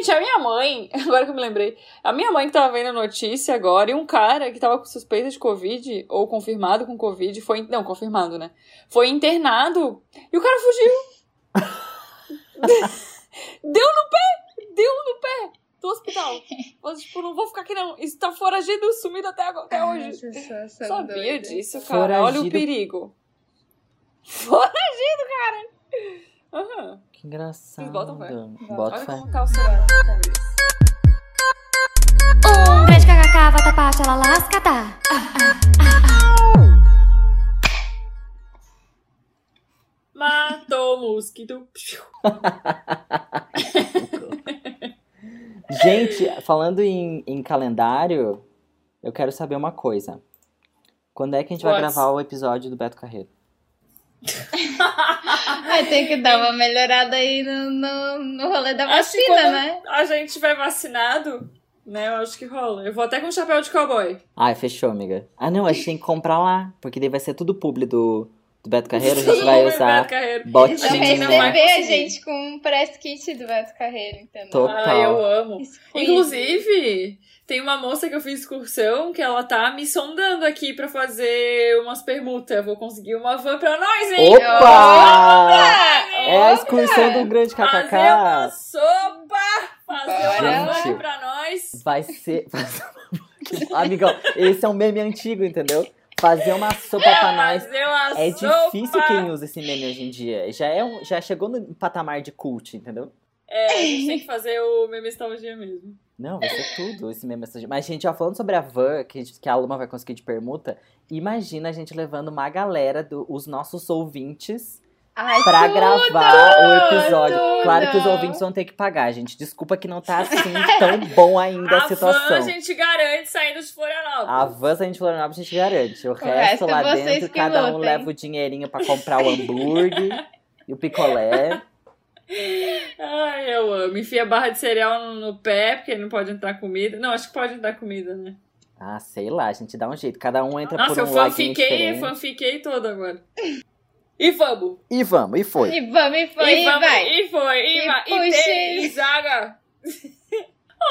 Gente, a minha mãe, agora que eu me lembrei, a minha mãe que tava vendo a notícia agora, e um cara que tava com suspeita de Covid, ou confirmado com Covid, foi. Não, confirmado, né? Foi internado e o cara fugiu. deu no pé! Deu no pé! Do hospital. Mas, tipo, não vou ficar aqui não. Isso tá foragido, sumido até, agora, até Ai, hoje. são Sabia doidas. disso, cara. Olha o Foragido. perigo. Foragido, cara. Aham. Que engraçado. Vocês botam fé? Boto Olha fé. como tá o celular. Um grande kkk, vatapá, xalalascatá. Matou o mosquito. Gente, falando em, em calendário, eu quero saber uma coisa. Quando é que a gente vai gravar o episódio do Beto Carreiro? Vai ter que dar uma melhorada aí no, no, no rolê da Acho que vacina, né? a gente tiver vacinado, né? Eu acho que rola. Eu vou até com chapéu de cowboy. Ai, fechou, amiga. Ah, não, a gente tem que comprar lá, porque daí vai ser tudo publi do, do Beto Carreiro, a gente vai usar botinha. A gente não vai receber a gente com um press kit do Beto Carreiro, entendeu? Total. Ah, eu amo. Inclusive, tem uma moça que eu fiz excursão que ela tá me sondando aqui pra fazer umas permutas. Eu vou conseguir uma van pra nós, hein? Opa! Opa! É a excursão do grande Fazer uma KKK. sopa! Fazer uma van pra nós. Vai ser. Amigão, esse é um meme antigo, entendeu? Fazer uma sopa pra nós. É sopa. difícil quem usa esse meme hoje em dia. Já, é um, já chegou no patamar de cult, entendeu? É, a gente tem que fazer o meme nostalgia mesmo. Não, vai ser tudo esse meme. essa- Mas, gente, ó, falando sobre a van que, a gente- que a Luma vai conseguir de permuta, imagina a gente levando uma galera dos nossos ouvintes Ai, pra tudo, gravar o episódio. tudo. Claro que os ouvintes vão ter que pagar, gente. Desculpa que não tá assim tão bom ainda a a situação. van a gente garante saindo de Florianópolis. A van, a gente Florianópolis, a gente garante. O, resto, resto lá dentro, cada um leva o dinheirinho pra comprar o hambúrguer e o picolé. Ai, eu amo. Enfia barra de cereal no, no pé, porque não pode entrar comida. Não, acho que pode entrar comida, né? Ah, sei lá, a gente dá um jeito. Cada um entra Nossa, por eu um laguinho fanfiquei, diferente. fanfiquei todo agora. E vamos! E vamos, e foi. E vamos, e foi, e, vamos, vai. E foi, e, E vai, e puxa. tem, e zaga!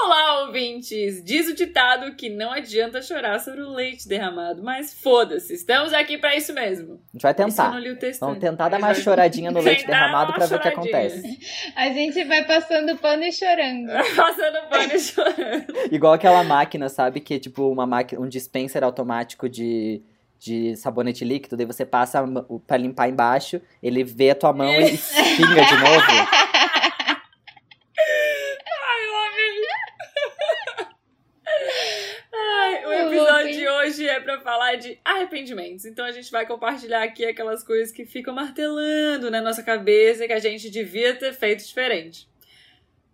Olá, ouvintes! Diz o ditado que não adianta chorar sobre o leite derramado, mas foda-se, estamos aqui pra isso mesmo. A gente vai Isso eu tentar. não li o texto. Vamos tentar dar vai- choradinha no leite derramado uma pra ver o que acontece. A gente vai passando pano e chorando. Passando pano e chorando. Igual aquela máquina, sabe? Que é tipo uma máquina, um dispenser automático de, de sabonete líquido. Daí você passa o- pra limpar embaixo, ele vê a tua mão e pinga de novo. Ai, eu amei. Ai, o episódio de hoje é pra falar de arrependimentos. Então a gente vai compartilhar aqui aquelas coisas que ficam martelando na nossa cabeça que a gente devia ter feito diferente.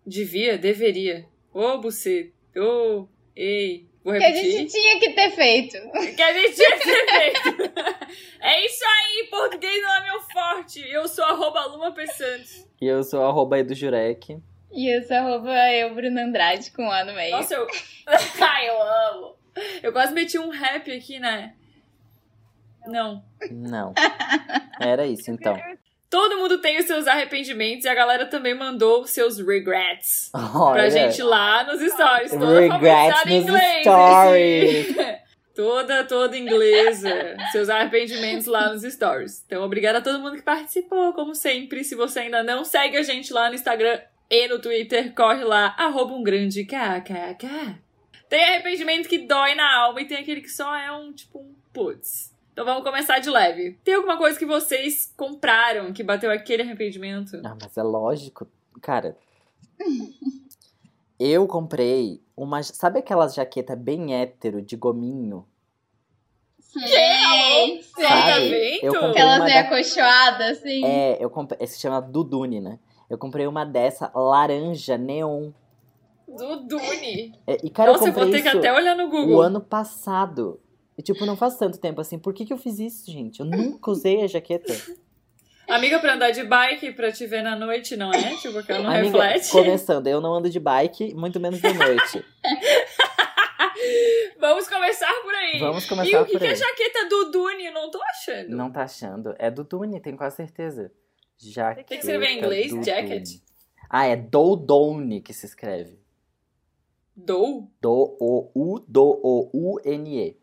Devia, deveria. Ô, buceta. Ô, ei. Vou Que a repetir. gente tinha que ter feito. Que a gente tinha que ter feito. é isso aí, português não é meu forte. Eu sou arroba Luma P. Santos. E eu sou arroba Edu Jurek. E esse arroba eu, Bruno Andrade, com A no meio. Nossa, eu. Ai, eu amo. Eu quase meti um rap aqui, né? Não. Não. Era isso, então. Todo mundo tem os seus arrependimentos e a galera também mandou os seus regrets pra Olha, gente lá nos stories. Toda Regrets nos inglês. stories. toda, toda inglesa. Seus arrependimentos lá nos stories. Então, obrigada a todo mundo que participou, como sempre. Se você ainda não segue a gente lá no Instagram e no Twitter, corre lá, arroba um grande kkk. Tem arrependimento que dói na alma e tem aquele que só é um, tipo, um putz. Então vamos começar de leve. Tem alguma coisa que vocês compraram que bateu aquele arrependimento? Ah, mas é lógico. Cara, eu comprei uma. Sabe aquelas jaqueta bem hétero de gominho? Sei, sei. Sabe? Eu comprei Aquelas meio da- acolchoadas, assim. É, eu comprei. Se chama Dudune, né? Eu comprei uma dessa laranja neon. Do Dune. É, e cara, Nossa, eu eu vou comprei ter que até olhar no Google. o ano passado. E tipo, não faz tanto tempo assim. Por que, que eu fiz isso, gente? Eu nunca usei a jaqueta. Amiga, pra andar de bike, pra te ver na noite, não é? Tipo, que ela não Amiga, reflete. começando, eu não ando de bike, muito menos de noite. Vamos começar por aí. Vamos E começar o que, por que é aí. a jaqueta do Dune? Eu não tô achando. Não tá achando. É do Dune, tenho quase certeza. Jaqueta que escrever em inglês, do jacket. Dune. Ah, é Doudone que se escreve. Dou? Do-O-U-Do-O-U-N-E.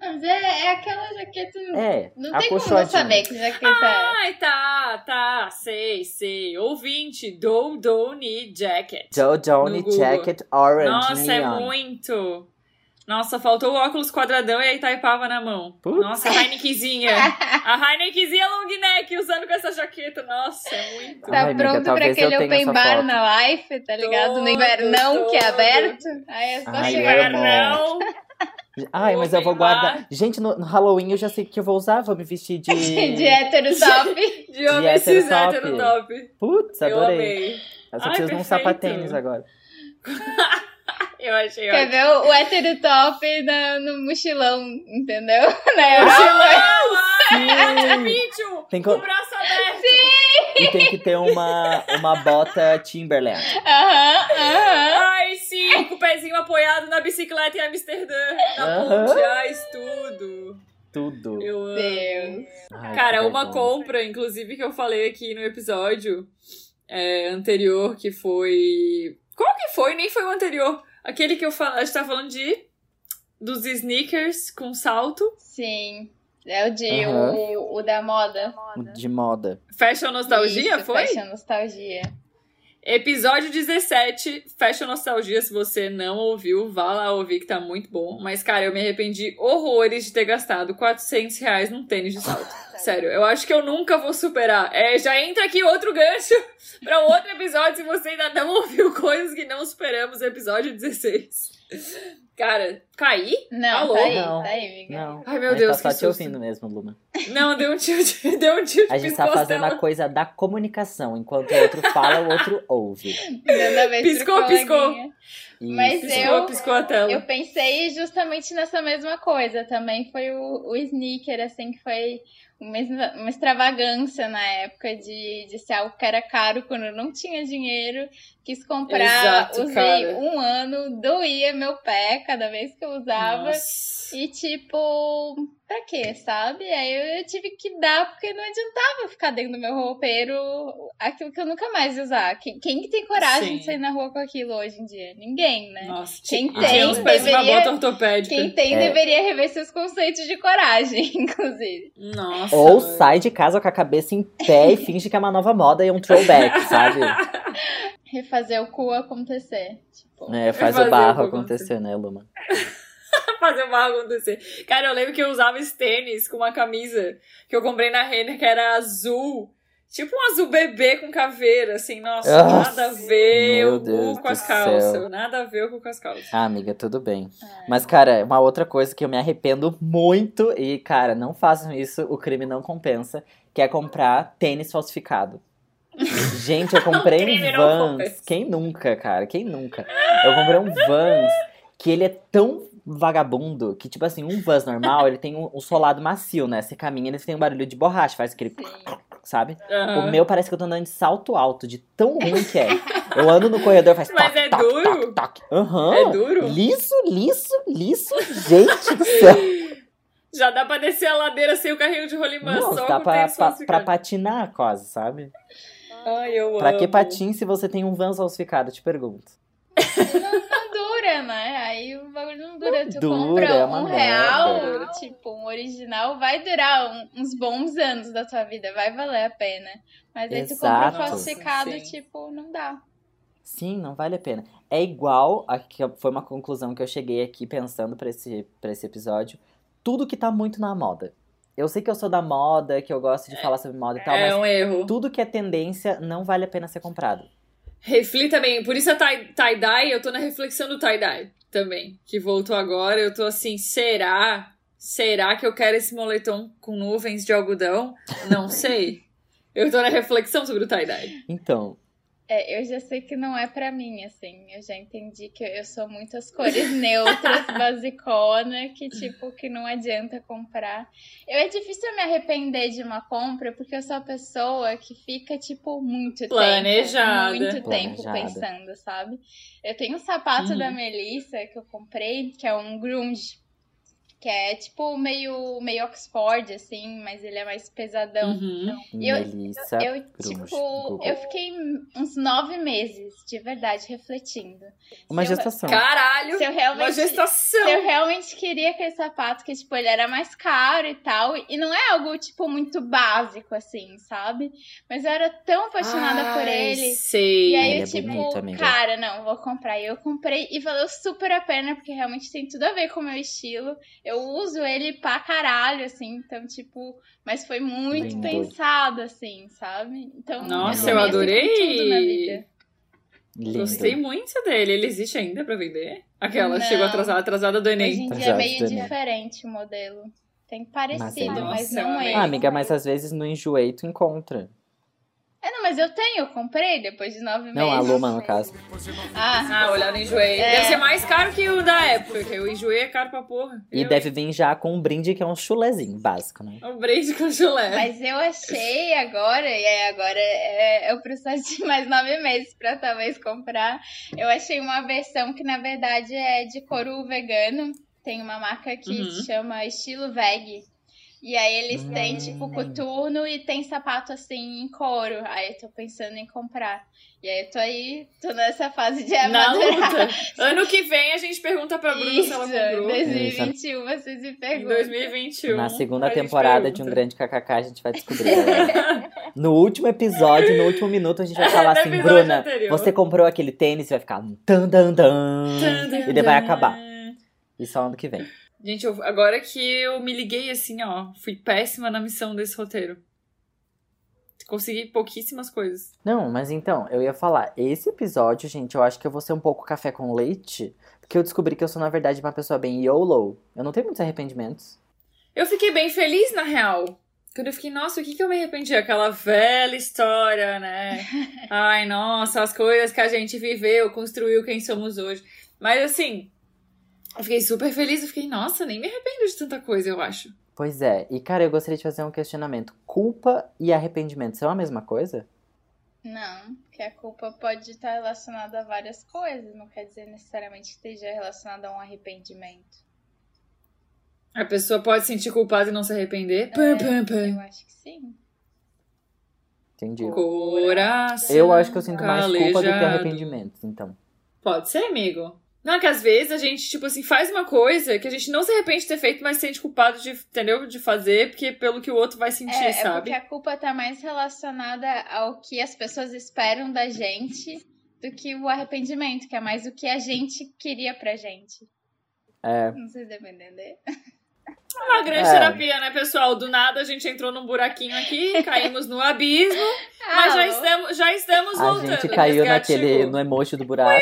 Mas é, é aquela jaqueta. É, Não tem como não saber que jaqueta é. Ai, tá, tá, sei, sei. Ouvinte, Dou Doni Jacket. Google. Jacket Orange Nossa, é Neon. muito. Nossa, faltou o óculos quadradão e a Itaipava na mão. Putz. Nossa, a Heinekenzinha. a Heinekenzinha long neck usando com essa jaqueta. Nossa, é muito. Tá Ai, amiga, pronto pra talvez eu aquele open bar foto. na life, tá ligado? Todo, no invernão que é todo. aberto. Aí é só Ai, chegar. amo. Ai, mas eu vou guardar. Gente, no, no Halloween eu já sei o que eu vou usar. Vou me vestir de. De hétero top. De homem cis hétero hétero top. Putz, Eu adorei. amei. Eu só Ai, preciso de um sapatênis agora. Eu achei Quer ótimo. ver o, o hétero top na- no mochilão, entendeu? Na Europa. Ah, Sim. Pitchu, Tem com co- o braço aberto. E tem que ter uma, uma bota Timberland. Aham, aham. Ai, sim, com o pezinho apoiado na bicicleta em Amsterdã, na Aham. ponte. Ai, tudo. Tudo. Eu amo. Deus. Ai, Cara, uma compra, inclusive, que eu falei aqui no episódio é, anterior, que foi. Qual que foi? Nem foi o anterior. Aquele que eu falo, a gente tá falando de. Dos sneakers com salto. Sim. É o de o, o da moda. De moda. Fashion Nostalgia, Isso, foi? Fashion nostalgia. Episódio 17, Fashion Nostalgia. Se você não ouviu, vá lá ouvir que tá muito bom. Mas, cara, eu me arrependi horrores de ter gastado 400 reais num tênis de salto. Sério, eu acho que eu nunca vou superar. É, já entra aqui outro gancho pra outro episódio se você ainda não ouviu coisas que não superamos, episódio 16. Cara, caí? Não, Alô? tá aí, Não. tá aí, amiga. Não. Ai, meu a gente Deus, tá só que te susto. ouvindo mesmo, Luma. Não, deu um tilt, deu um tilt A gente tá fazendo a coisa da comunicação. Enquanto o outro fala, o outro ouve. Piscou, piscou. coleguinha. Mas Isso. Piscou, eu- piscou a tela. Eu pensei justamente nessa mesma coisa. Também foi o, o sneaker, assim, que foi uma, uma extravagância na época de, de ser algo que era caro quando eu não tinha dinheiro. Quis comprar, Exato, usei cara. um ano, doía meu pé cada vez que eu usava. Nossa. E tipo, pra quê, sabe? Aí eu tive que dar, porque não adiantava ficar dentro do meu roupeiro aquilo que eu nunca mais ia usar. Quem, quem que tem coragem Sim. de sair na rua com aquilo hoje em dia? Ninguém, né? Nossa, Quem e tem, tinha uns pés de uma deveria- bota ortopédica. Quem tem É. deveria rever seus conceitos de coragem, inclusive. Nossa. Ou mano. sai de casa com a cabeça em pé e finge que é uma nova moda e é um throwback, sabe? Refazer o cu acontecer. Tipo, É, faz o barro o acontecer, né, Luma? fazer uma acontecer. Cara, eu lembro que eu usava esse tênis com uma camisa que eu comprei na Renner que era azul. Tipo um azul bebê com caveira, assim, nossa, Nossa, nada a ver o cu com as calças. céu. Nada a ver o cu com as calças. Ah, amiga, tudo bem. Mas, cara, uma outra coisa que eu me arrependo muito, e, cara, não façam isso, o crime não compensa, que é comprar tênis falsificado. Gente, eu comprei um Vans. Quem nunca, cara? Quem nunca? Eu comprei um Vans que ele é tão vagabundo que, tipo assim, um Vans normal, ele tem um, um solado macio, né? Você caminha, ele tem um barulho de borracha, faz aquele. Sim. Sabe? Aham. O meu parece que eu tô andando de salto alto, de tão ruim que é. Eu ando no corredor, faz Mas toque, é toque, duro? toque. Aham. É duro? Liso, liso, liso. Gente do céu. Já dá pra descer a ladeira sem o carrinho de rolimã, Não, só dá pra, pra, pra patinar quase, sabe? Ai, eu Pra amo. que patin se você tem um Vans falsificado? Te pergunto. Não dura, né? Aí o bagulho não dura. tu dura, compra é uma um merda. real, tipo, um original, vai durar um- uns bons anos da tua vida, vai valer a pena. Mas aí tu compra Exato. falsificado, sim. tipo, não dá. Sim, não vale a pena. É igual, a que foi uma conclusão que eu cheguei aqui pensando pra esse, pra esse episódio. Tudo que tá muito na moda. Eu sei que eu sou da moda, que eu gosto de falar sobre moda e tal, É mas um erro. tudo que é tendência não vale a pena ser comprado. Reflita bem. Por isso a tie- tie-dye, eu tô na reflexão do tie-dye também. Que voltou agora. Eu tô assim, será? Será que eu quero esse moletom com nuvens de algodão? Não sei. Eu tô na reflexão sobre o tie-dye. Então, É, eu já sei que não é pra mim, assim. Eu já entendi que eu sou muitas cores neutras, basicona, que tipo, que não adianta comprar. Eu é difícil eu me arrepender de uma compra, porque eu sou a pessoa que fica, tipo, muito Planejada. tempo. Muito tempo Planejada. pensando, sabe? Eu tenho um sapato Uhum. da Melissa que eu comprei, que é um grunge. Que é tipo meio, meio Oxford, assim, mas ele é mais pesadão. Uhum. Eu- Melissa Eu, Cruz, tipo, Google. eu fiquei uns nove meses, de verdade, refletindo. Uma se eu- gestação. Caralho! Se eu Uma gestação! se eu realmente queria aquele sapato que, tipo, ele era mais caro e tal. E não é algo, tipo, muito básico, assim, sabe? Mas eu era tão apaixonada por Ai, ele. Sei. E aí Ele eu, é tipo, bonito, amiga. cara, não, vou comprar. E eu comprei e valeu super a pena, porque realmente tem tudo a ver com o meu estilo. Eu uso ele pra caralho, assim, então, tipo, mas foi muito Lindo. pensado, assim, sabe? Então, Nossa, eu com adorei. tudo na vida. Lindo. Gostei muito dele. Ele existe ainda pra vender? Aquela Não. chegou atrasada, atrasada do Hoje Enem. em dia é meio diferente o modelo. Tem parecido, é mas Nossa, não é. Ah, amiga, mas às vezes no enjoei tu encontra. É, não, mas eu tenho, eu comprei depois de nove Não, a meses. Luma, no caso. Ah, Ah, olhar no Enjoei. É. Deve ser mais caro que o da época, porque o Enjoei é caro pra porra. E Eu- deve vir já com um brinde que é um chulezinho básico, né? O brinde com chulé. mas eu achei agora, e aí agora é, eu preciso de mais nove meses pra talvez comprar. Eu achei uma versão que na verdade é de couro vegano. Tem uma marca que Uhum. se chama Estilo Veg. E aí eles têm, Hum. tipo, coturno e tem sapato assim em couro. Aí eu tô pensando em comprar. E aí eu tô aí, tô nessa fase de Na amadurar. luta. Ano que vem a gente pergunta pra Bruna se ela Isso, comprou. 2021 vocês me Em perguntam. 2021. Na segunda temporada de um grande KKK a gente vai descobrir. galera. no último episódio, no último minuto, a gente vai falar assim, Bruna, anterior. você comprou aquele tênis e vai ficar um tan dan dan. E daí vai acabar. E só ano que vem. Gente, eu- agora que eu me liguei assim, ó, fui péssima na missão desse roteiro. Consegui pouquíssimas coisas. Não, mas então, eu ia falar, esse episódio, gente, eu acho que eu vou ser um pouco café com leite, porque eu descobri que eu sou, na verdade, uma pessoa bem YOLO. Eu não tenho muitos arrependimentos. Eu fiquei bem feliz, na real. Quando eu fiquei, nossa, o que que eu me arrependi? Aquela velha história, né? Ai, nossa, as coisas que a gente viveu, construiu quem somos hoje. Mas assim, eu fiquei super feliz. Eu fiquei, nossa, nem me arrependo de tanta coisa, eu acho. Pois é, e cara, eu gostaria de fazer um questionamento. Culpa e arrependimento são a mesma coisa? Não, porque a culpa pode estar relacionada a várias coisas, não quer dizer necessariamente que esteja relacionada a um arrependimento. A pessoa pode se sentir culpada e não se arrepender. É, Pam, pam, pam. Eu acho que sim. Entendi. Coração. Eu acho que eu sinto mais culpa do que arrependimento, então. Pode ser, amigo. Não, que às vezes a gente, tipo assim, faz uma coisa que a gente não se arrepende de ter feito, mas se sente culpado de, entendeu? De fazer, porque pelo que o outro vai sentir, É, é sabe? porque a culpa tá mais relacionada ao que as pessoas esperam da gente do que o arrependimento, que é mais o que a gente queria pra gente. É, Não sei se deu pra entender. Uma grande É. terapia, né, pessoal? Do nada a gente entrou num buraquinho aqui, caímos no abismo, mas já estamos, já estamos a voltando. gente o caiu naquele, no emoji do buraco,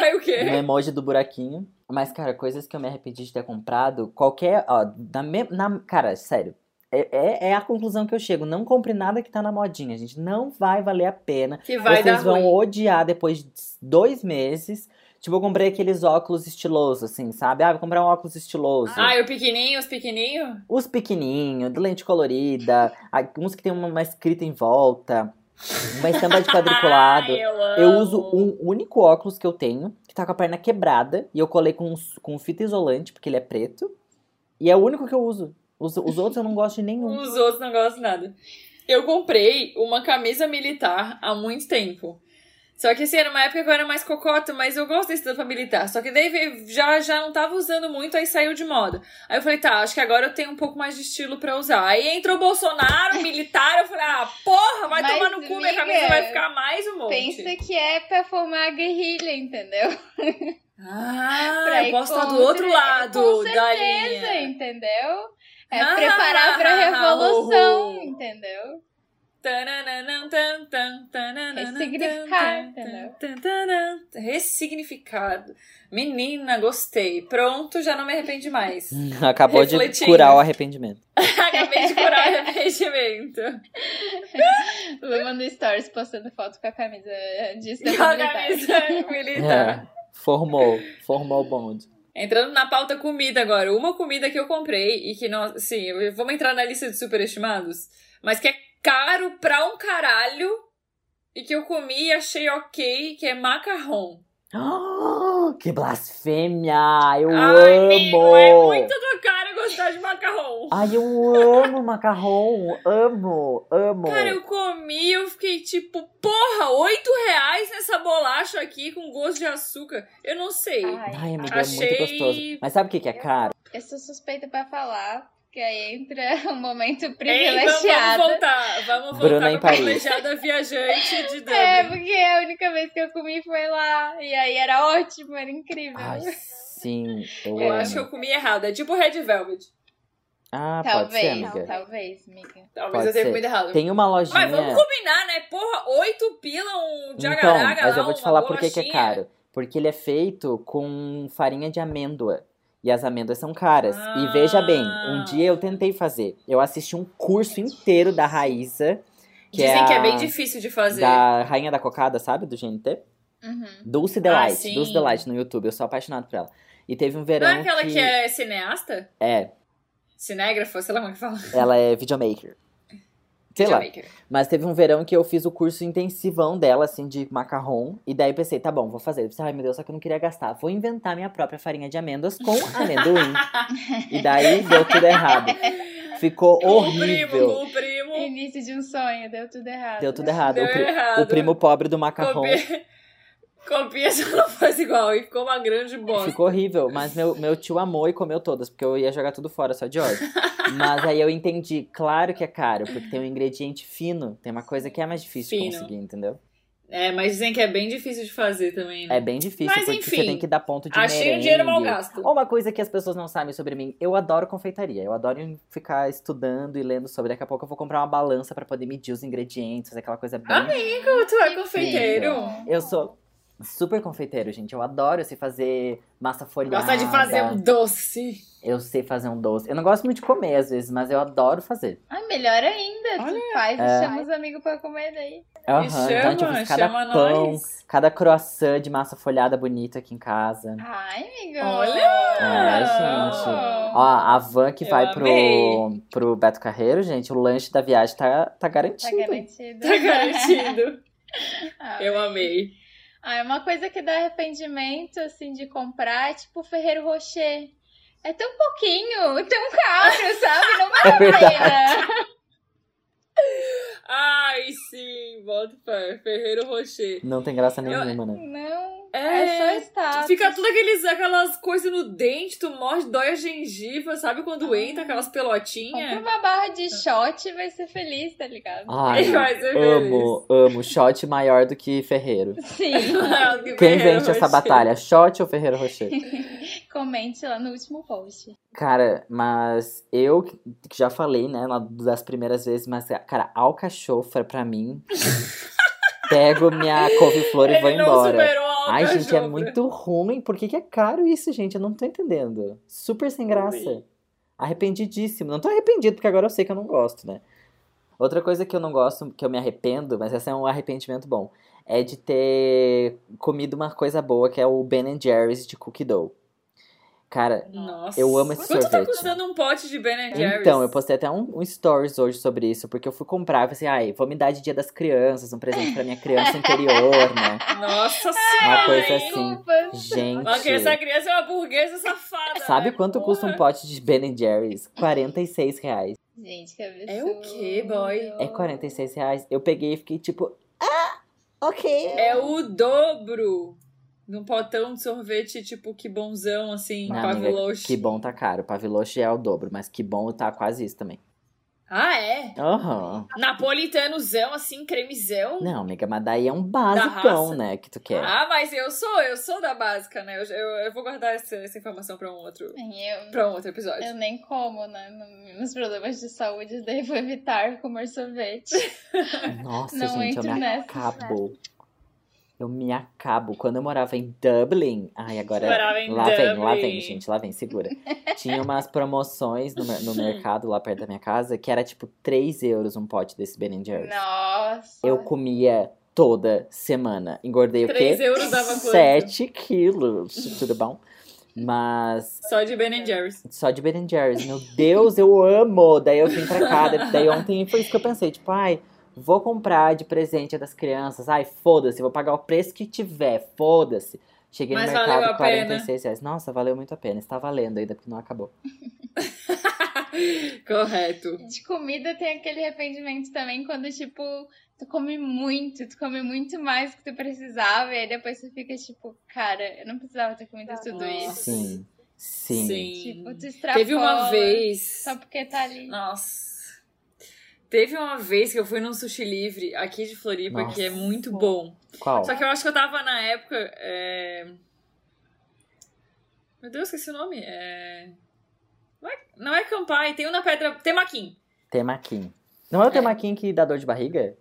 Caiu o quê? no emoji do buraquinho. Mas, cara, coisas que eu me arrependi de ter comprado, qualquer, ó, na, na cara, sério. É, é, é a conclusão que eu chego. Não compre nada que tá na modinha, gente. Não vai valer a pena. Que vai Vocês vão ruim. odiar depois de dois meses. Tipo, eu comprei aqueles óculos estilosos, assim, sabe? Ah, vou comprar um óculos estiloso. Ah, e o pequenininho, os pequenininhos? Os pequenininhos, de lente colorida, uns que tem uma, escrita em volta, uma estampa de quadriculado. Eu, Eu uso um único óculos que eu tenho, que tá com a perna quebrada, e eu colei com, com fita isolante, porque ele é preto. E é o único que eu uso. Os, os outros eu não gosto de nenhum. Os outros não gostam de nada. Eu comprei uma camisa militar há muito tempo. Só que assim, era uma época que eu era mais cocota, mas eu gosto desse estampa militar. Só que daí já, já não tava usando muito, aí saiu de moda. Aí eu falei, tá, acho que agora eu tenho um pouco mais de estilo pra usar. Aí entrou o Bolsonaro, militar, eu falei, ah, porra, vai Mas, tomar no cu, minha camisa vai ficar mais um monte. Pensa que é pra formar a guerrilha, entendeu? Ah, Pra eu posso estar do outro lado Com da certeza, linha. entendeu? É Ah, preparar pra ah, revolução, oh. entendeu? Ressignificar, entendeu? Ressignificado. Menina, gostei. Pronto, já não me arrependi mais. Acabou de curar o arrependimento. Acabei de curar o arrependimento. Luma no Stories postando foto com a camisa de Com a militar. camisa militar. É, formou, formou o bonde. Entrando na pauta comida agora. Uma comida que eu comprei e que não. Sim, vamos entrar na lista de superestimados. Mas que é caro pra um caralho. E que eu comi e achei ok, que é macarrão. Ah, que blasfêmia! Eu Ai, amo! amigo, é muito do cara gostar de macarrão. Ai, eu amo macarrão! Amo, amo! Cara, eu comi, eu fiquei tipo, porra, oito reais nessa bolacha aqui com gosto de açúcar. Eu não sei. Ai, Ai, amiga, Achei- é muito gostoso. Mas sabe o que, que é caro? eu sou suspeita pra falar, porque aí entra um momento Ei, vamos, privilegiado. vamos voltar. Vamos voltar Bruna em pra Paris. privilegiada viajante de Dublin. É, porque a única vez que eu comi foi lá. E aí era ótimo, era incrível. Ai, sim, eu, Eu acho que eu comi errado. É tipo Red Velvet. Ah, pode ser, talvez, amiga. talvez, amiga. Talvez Pode eu tenha comido errado. Tem uma lojinha. Mas vamos combinar, né? Porra, oito pila um Então, jagaraga mas lá, eu vou te falar por que, que é caro. Porque ele é feito com farinha de amêndoa. E as amêndoas são caras. Ah. E veja bem, um dia eu tentei fazer. Eu assisti um curso inteiro da Raíssa. Que Dizem é que é bem difícil de fazer. Da Rainha da Cocada, sabe? Do GNT. Uhum. Dulce Delight. Ah. Dulce Delight no YouTube. Eu sou apaixonado por ela. E teve um Não verão é aquela que... é cineasta? É, Cinégrafa, sei lá como é que fala. ela é videomaker. Sei lá. Mas teve um verão que eu fiz o curso intensivão dela, assim, de macarrão. E daí pensei, tá bom, vou fazer. Eu pensei, ai meu Deus, só que eu não queria gastar. Vou inventar minha própria farinha de amêndoas com amendoim. e daí deu tudo errado. Ficou Com o primo, horrível. com o primo. Início de um sonho, deu tudo errado. Deu tudo errado. Deu o, pri- errado. o primo pobre do macarrão. Copia, copia só não faz igual. E ficou uma grande bosta. Ficou horrível, mas meu, meu tio amou e comeu todas, porque eu ia jogar tudo fora só de ódio. mas aí eu entendi, claro que é caro, porque tem um ingrediente fino, tem uma coisa que é mais difícil de Fino. conseguir, entendeu? É, mas dizem que é bem difícil de fazer também, né? É bem difícil, Mas, porque enfim, você tem que dar ponto de Achei um merengue. dinheiro mal gasto. Ou uma coisa que as pessoas não sabem sobre mim, eu adoro confeitaria. Eu adoro ficar estudando e lendo sobre. Daqui a pouco eu vou comprar uma balança pra poder medir os ingredientes, aquela coisa bem. Amigo, tu é confeiteiro. Eu sou super confeiteiro, gente. Eu adoro sei fazer massa folhada. Gosta de fazer um doce. Eu sei fazer um doce. Eu não gosto muito de comer às vezes, mas eu adoro fazer. Ai, melhor ainda. Olha. Tu faz e É. chama os amigos pra comer daí. Aham, Me então, chama, tipo, eu fiz cada chama pão, nós. cada croissant de massa folhada bonito aqui em casa. Ai, amigo. Olha! É, gente. Ó, a van que Eu vai pro, amei. pro Beto Carreiro, gente, o lanche da viagem tá, tá Tá garantido. garantido. Tá garantido. Ah, Eu amei. Ah, é uma coisa que dá arrependimento, assim, de comprar, é tipo Ferreiro Rocher. É tão pouquinho, tão caro, sabe? Não É vale a verdade. pena. Ai, sim, bota fé. Ferreiro Rocher. Não tem graça Eu- nenhuma, né? Não, É, é, só status. Fica tudo aqueles, aquelas coisas no dente, tu morde, dói a gengiva, sabe? Quando entra aquelas pelotinhas. uma barra de shot e vai ser feliz, tá ligado? Ai, Vai ser amo, amo. Shot maior do que Ferreiro. Sim. Quem Ferreiro vence essa batalha? Shot ou Ferreiro Rocher? Comente lá no último post. Cara, mas eu que já falei, né, das primeiras vezes, mas, cara, alcachofra pra mim. pego minha couve-flor e vou Ele não embora. superou Ai, gente, é alcachofra. muito ruim. Por que, que é caro isso, gente? Eu não tô entendendo. Super sem graça. Arrependidíssimo. Não tô arrependido, porque agora eu sei que eu não gosto, né? Outra coisa que eu não gosto, que eu me arrependo, mas esse é um arrependimento bom, é de ter comido uma coisa boa, que é o Ben Jerry's de cookie dough. Cara, Nossa. Eu amo esse Quanto tá sorvete. custando um pote de Ben Jerry's? então, eu postei até um, um stories hoje sobre isso, porque eu fui comprar, eu pensei, ai, vou me dar de dia das crianças, um presente pra minha criança interior, né? Nossa Uma senhora. coisa hein? assim. Desculpa. Gente. Porque essa criança é uma burguesa safada. Sabe quanto custa um Porra. pote de Ben Jerry's? 46 reais. Gente, que absurdo. É o quê, boy? É 46 reais. Eu peguei e fiquei tipo, ah, ok. É o dobro num potão de sorvete, tipo, que bonzão, assim, Não, paviloche. que bom tá caro. Paviloche é o dobro, mas que bom tá quase isso também. Ah, é? Aham. Napolitanozão, assim, cremizão. Não, amiga, mas daí é um basicão, né, que tu quer. Ah, mas eu sou, eu sou da básica, né? Eu, eu, eu vou guardar essa, essa informação pra um outro, Eu, pra um outro episódio. eu nem como, né? no- Nos problemas de saúde, daí vou evitar comer sorvete. Nossa, Não gente, eu entro me nessa. acabo. Eu me acabo. Quando eu morava em Dublin. Ai, agora. Morava em lá vem, lá Dublin. vem, gente, lá vem, segura. Tinha umas promoções no, no mercado lá perto da minha casa que era tipo 3 euros um pote desse Ben Jerry's. Nossa. Eu comia toda semana. Engordei o 3 quê? euros dava quanto? 7 quilos. Tudo bom? Mas Só de Ben Jerry's. só de Ben Jerry's. Meu Deus, eu amo! Daí eu vim pra cá. Daí ontem foi isso que eu pensei. Tipo, ai, vou comprar de presente das crianças. Ai, foda-se, vou pagar o preço que tiver. Foda-se. Cheguei Mas no mercado, a pena. 46 reais. Nossa, valeu muito a pena. Está valendo ainda, porque não acabou. Correto. De comida tem aquele arrependimento também quando, tipo, tu come muito, tu come muito mais que tu precisava, e aí depois tu fica, tipo, cara, eu não precisava ter comido tudo Nossa. isso. Sim. Sim. Tipo, tu extrapola Teve uma vez. só porque tá ali. Nossa. Teve uma vez que eu fui num sushi livre aqui de Floripa, Nossa. que é muito bom. Qual? Só que eu acho que eu tava na época. é, Meu Deus, esqueci o nome. É... Não, é... não é Campai, tem um na pedra. Temaquim. Temaquim. Não é o É. temaquim que dá dor de barriga?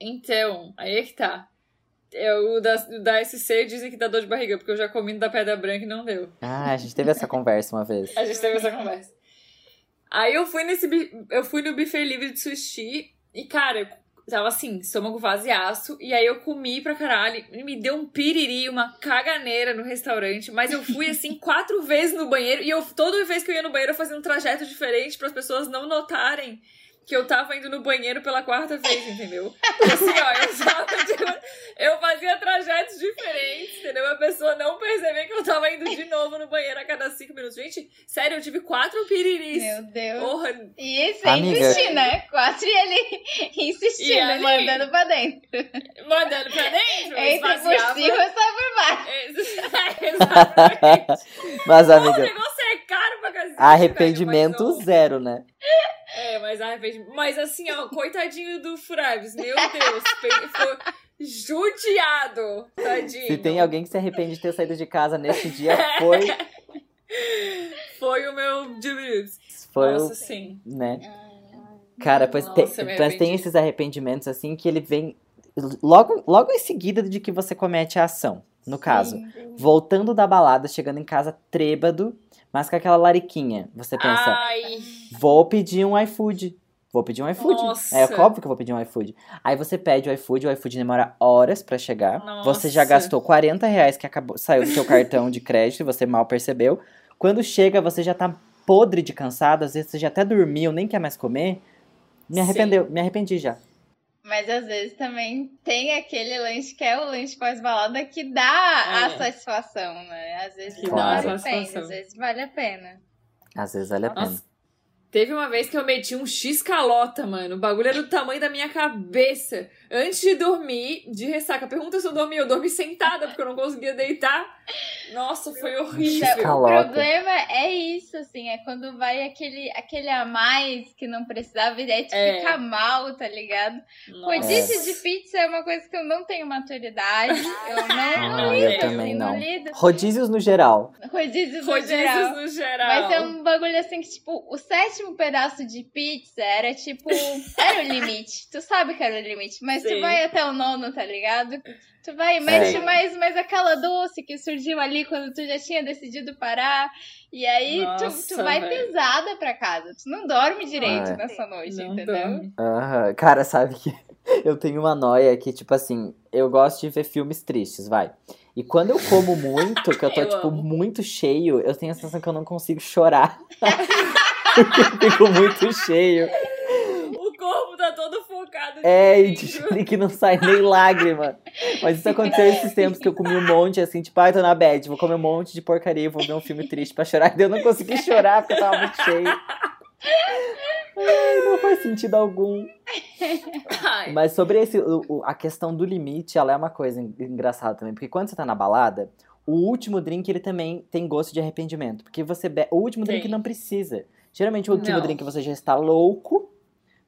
Então, aí é que tá. É, o da, da SC dizem que dá dor de barriga, porque eu já comi da Pedra Branca e não deu. Ah, a gente teve essa conversa uma vez. A gente teve essa conversa. Aí eu fui nesse. Eu fui no buffet livre de sushi e, cara, eu tava assim, estômago vaziaço. E aí eu comi pra caralho. E me deu um piriri, uma caganeira no restaurante. Mas eu fui assim quatro vezes no banheiro. E eu, toda vez que eu ia no banheiro, eu fazia um trajeto diferente para as pessoas não notarem. Que eu tava indo no banheiro pela quarta vez, entendeu? Assim, ó, eu, tava, tipo, eu fazia trajetos diferentes, entendeu? A pessoa não perceber que eu tava indo de novo no banheiro a cada cinco minutos. Gente, sério, eu tive quatro piriris. Meu Deus. Porra, E sem Amiga. insistir, né? Quatro e ele insistindo, E ali? mandando pra dentro. mandando pra dentro, Entre por esvaziava. cima e sai por baixo. Exatamente. Mas, Pô, amiga, negócio é caro pra cacete. arrependimento velho, não- zero, né? É, mas arrependimento. Mas assim, ó, coitadinho do Furaves, meu Deus, ficou judiado, tadinho. Se tem alguém que se arrepende de ter saído de casa nesse dia, foi, Foi o meu Jubilus. foi Nossa, o, sim. né? Cara, pois, Nossa, mas tem esses arrependimentos assim que ele vem logo, logo em seguida de que você comete a ação. No caso, voltando da balada, chegando em casa trêbado, mas com aquela lariquinha. Você pensa, Ai, vou pedir um iFood. Vou pedir um iFood. Nossa. É óbvio que eu vou pedir um iFood. Aí você pede o iFood, o iFood demora horas pra chegar. Você já Nossa. gastou 40 reais que acabou, saiu do seu cartão de crédito e você mal percebeu. Quando chega, você já tá podre de cansado, às vezes você já até dormiu, nem quer mais comer. Me Sim. arrependeu, me arrependi já. Mas às vezes também tem aquele lanche que é o lanche pós-balada que dá a É. satisfação, né? Às vezes Que a vale a pena, às vezes vale a pena. Às vezes vale a pena. Nossa. Teve uma vez que eu meti um X calota, mano. O bagulho era do tamanho da minha cabeça. Antes de dormir, de ressaca. Pergunta se eu dormi. Eu dormi sentada, porque eu não conseguia deitar. Nossa, foi horrível. X O calota. problema é isso, assim, é quando vai aquele, aquele a mais que não precisava e aí tu É. fica mal, tá ligado? Rodízio de pizza é uma coisa que eu não tenho maturidade. Eu não, Ah, não eu lido, também assim, não. lido. Rodízios no geral. Rodízios no geral. Rodízios no geral. Mas é um bagulho assim que, tipo, o sétimo pedaço de pizza era tipo. Era o limite. Tu sabe que era o limite. Mas tu Sim. vai até o nono, tá ligado? Tu vai e mexe É. mais, mais aquela doce que surgiu ali quando tu já tinha decidido parar. E aí tu, Nossa, tu vai velho. pesada pra casa. Tu não dorme direito Ah, nessa noite, entendeu? Aham. Cara, sabe que eu tenho uma noia que, tipo assim, eu gosto de ver filmes tristes, vai. E quando eu como muito, que eu tô, Eu tipo, amo. muito cheio, eu tenho a sensação que eu não consigo chorar. Porque eu fico muito cheio. O corpo tá todo focado. de É, e, dentro. tipo, e que não sai nem lágrima. Mas isso aconteceu esses tempos que eu comi um monte, assim, tipo, ai, tô na bad, vou comer um monte de porcaria, vou ver um filme triste pra chorar. E eu não consegui chorar porque eu tava muito cheio. Ai, não faz sentido algum. Ai, Mas sobre esse, o- a questão do limite, ela é uma coisa en- engraçada também. Porque quando você tá na balada, o último drink, ele também tem gosto de arrependimento. Porque você bebe. O último drink não precisa. Geralmente, o último Não. drink você já está louco.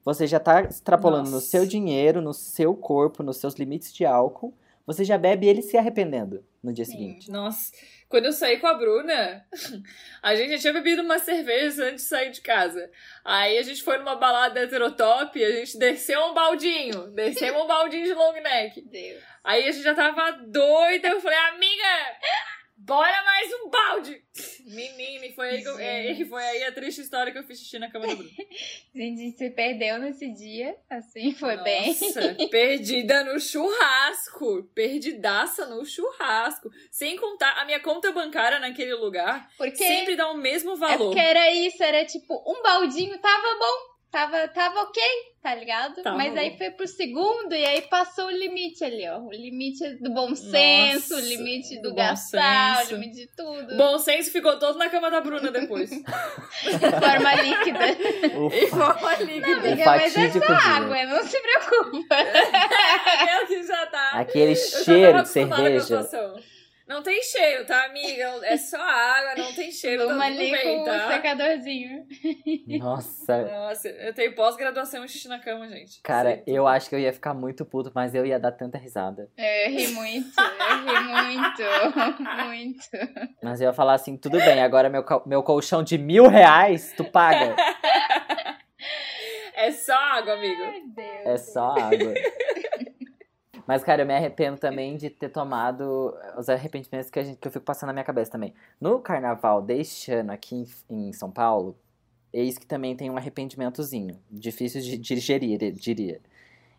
Você já tá extrapolando no Nossa. seu dinheiro, no seu corpo, nos seus limites de álcool. Você já bebe ele se arrependendo no dia Sim. seguinte. Nossa, quando eu saí com a Bruna, a gente já tinha bebido uma cerveja antes de sair de casa. Aí a gente foi numa balada heterotop e a gente desceu um baldinho. Descemos um baldinho de long neck. Deus. Aí a gente já tava doida. Eu falei, amiga, bora mais um balde. Menina, e foi aí, que eu- é, foi aí a triste história que eu fiz xixi na cama do Bruno. Gente se perdeu nesse dia, assim, foi bem. Nossa, perdida no churrasco. Perdidaça no churrasco. Sem contar, a minha conta bancária naquele lugar Porque sempre dá o mesmo É valor. porque era isso, era tipo, um baldinho tava bom. Tava, tava ok, tá ligado? Tava Mas aí bom. foi pro segundo e aí passou o limite ali, ó. O limite do bom senso, o Nossa, limite do, gastar, senso. o limite de tudo. Bom senso ficou todo na cama da Bruna depois. De forma líquida. Ufa. e forma líquida. Amiga, mas é só dia. água, não se preocupa. Que já tá. Aquele Eu já tava cheiro de acostumada com a cerveja. Não tem cheiro, tá, amiga? É só água, não tem cheiro, tá Uma tudo ali bem, com tá? um secadorzinho. Nossa. Nossa, eu tenho pós-graduação em xixi na cama, gente. Cara, Sei. eu acho que eu ia ficar muito puto, mas eu ia dar tanta risada. Eu ri muito, eu ri muito, muito. Mas eu ia falar assim, tudo bem, agora meu, meu colchão de mil reais, tu paga. É só água, amigo. Ai, Deus. É só água. Mas, cara, eu me arrependo também de ter tomado os arrependimentos que, a gente, que eu fico passando na minha cabeça também. No carnaval deste ano aqui em, em São Paulo, eis que também tem um arrependimentozinho. Difícil de digerir, diria.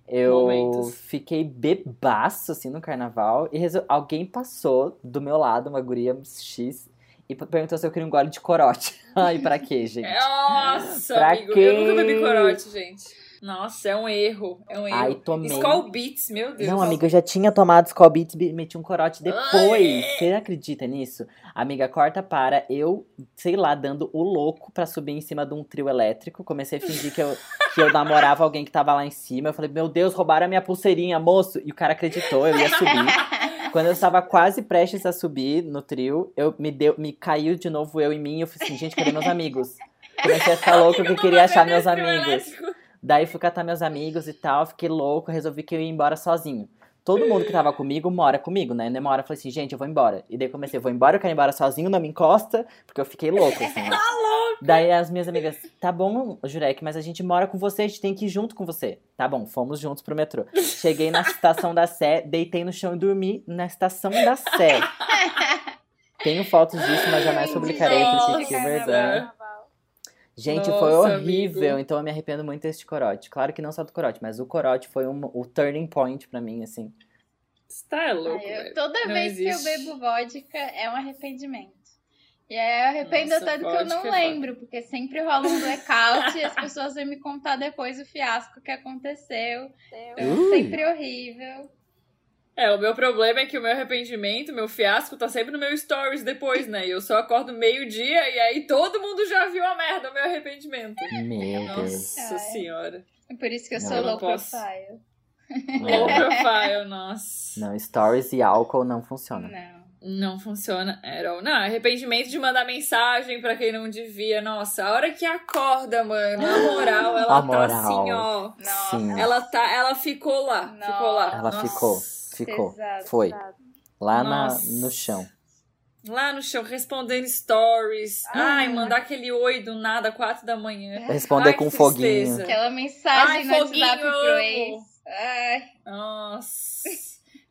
Eu Momentos. fiquei bebaço, assim, no carnaval. E resol- alguém passou do meu lado, uma guria X, e perguntou se eu queria um gole de corote. Ai, pra quê, gente? Nossa, Pra amigo. quê? Eu nunca bebi corote, gente. Nossa, é um erro. É um erro. Ai, tomei. Skull Beats, meu Deus. Não, amiga, eu já tinha tomado Skull Beats e meti um corote depois. Ai. Você acredita nisso? Amiga, corta para eu, sei lá, dando o louco pra subir em cima de um trio elétrico. Comecei a fingir que eu, que eu namorava alguém que tava lá em cima. Eu falei, meu Deus, roubaram a minha pulseirinha, moço. E o cara acreditou, eu ia subir. Quando eu estava quase prestes a subir no trio, eu me deu, me caiu de novo eu em mim. E eu falei assim, gente, cadê meus amigos? Comecei a ficar louco que eu queria achar meus amigos. Daí fui catar meus amigos e tal, fiquei louco, resolvi que eu ia embora sozinho. Todo mundo que tava comigo mora comigo, né? Numa hora eu falei assim, gente, eu vou embora. E daí comecei, vou embora, eu quero ir embora sozinho, não me encosta, porque eu fiquei louco, assim. né? Daí as minhas amigas, tá bom, Jurek, mas a gente mora com você, a gente tem que ir junto com você. Tá bom, fomos juntos pro metrô. Cheguei na estação da Sé, deitei no chão e dormi na estação da Sé. Tenho fotos disso, mas jamais publicarei, porque que vergonha. Gente, Nossa, foi horrível, amigo. então eu me arrependo muito deste corote. Claro que não só do corote, mas o corote foi um, o turning point pra mim, assim. Você tá louco, Ai, eu- toda Não vez que eu existe. bebo vodka é um arrependimento. E aí eu arrependo Nossa, tanto que eu não vodka é lembro, porque sempre rola um blackout e as pessoas vêm me contar depois o fiasco que aconteceu. É Ui. sempre horrível. É, o meu problema é que o meu arrependimento, meu fiasco, tá sempre no meu stories depois, né? E eu só acordo meio-dia e aí todo mundo já viu a merda, o meu arrependimento. Meu Deus. Nossa Ai. senhora. É por isso que eu Não, sou eu low posso. profile. Low profile, nossa. Não, stories e álcool não funcionam. Não. Não funciona at all. Não, arrependimento de mandar mensagem pra quem não devia. Nossa, a hora que acorda, mano, a moral, ela A tá moral. assim, ó. Nossa. Sim. Ela tá, ela ficou lá, Nossa. ficou lá. Ela Nossa. ficou, ficou. Pesado, Foi. Lá na, no chão. Lá no chão, respondendo stories. Ah. Ai, mandar aquele oi do nada, quatro da manhã. Responder Ai, com que foguinho. Aquela mensagem Ai, no WhatsApp foguinho, pro amo. ex. Ai, Nossa.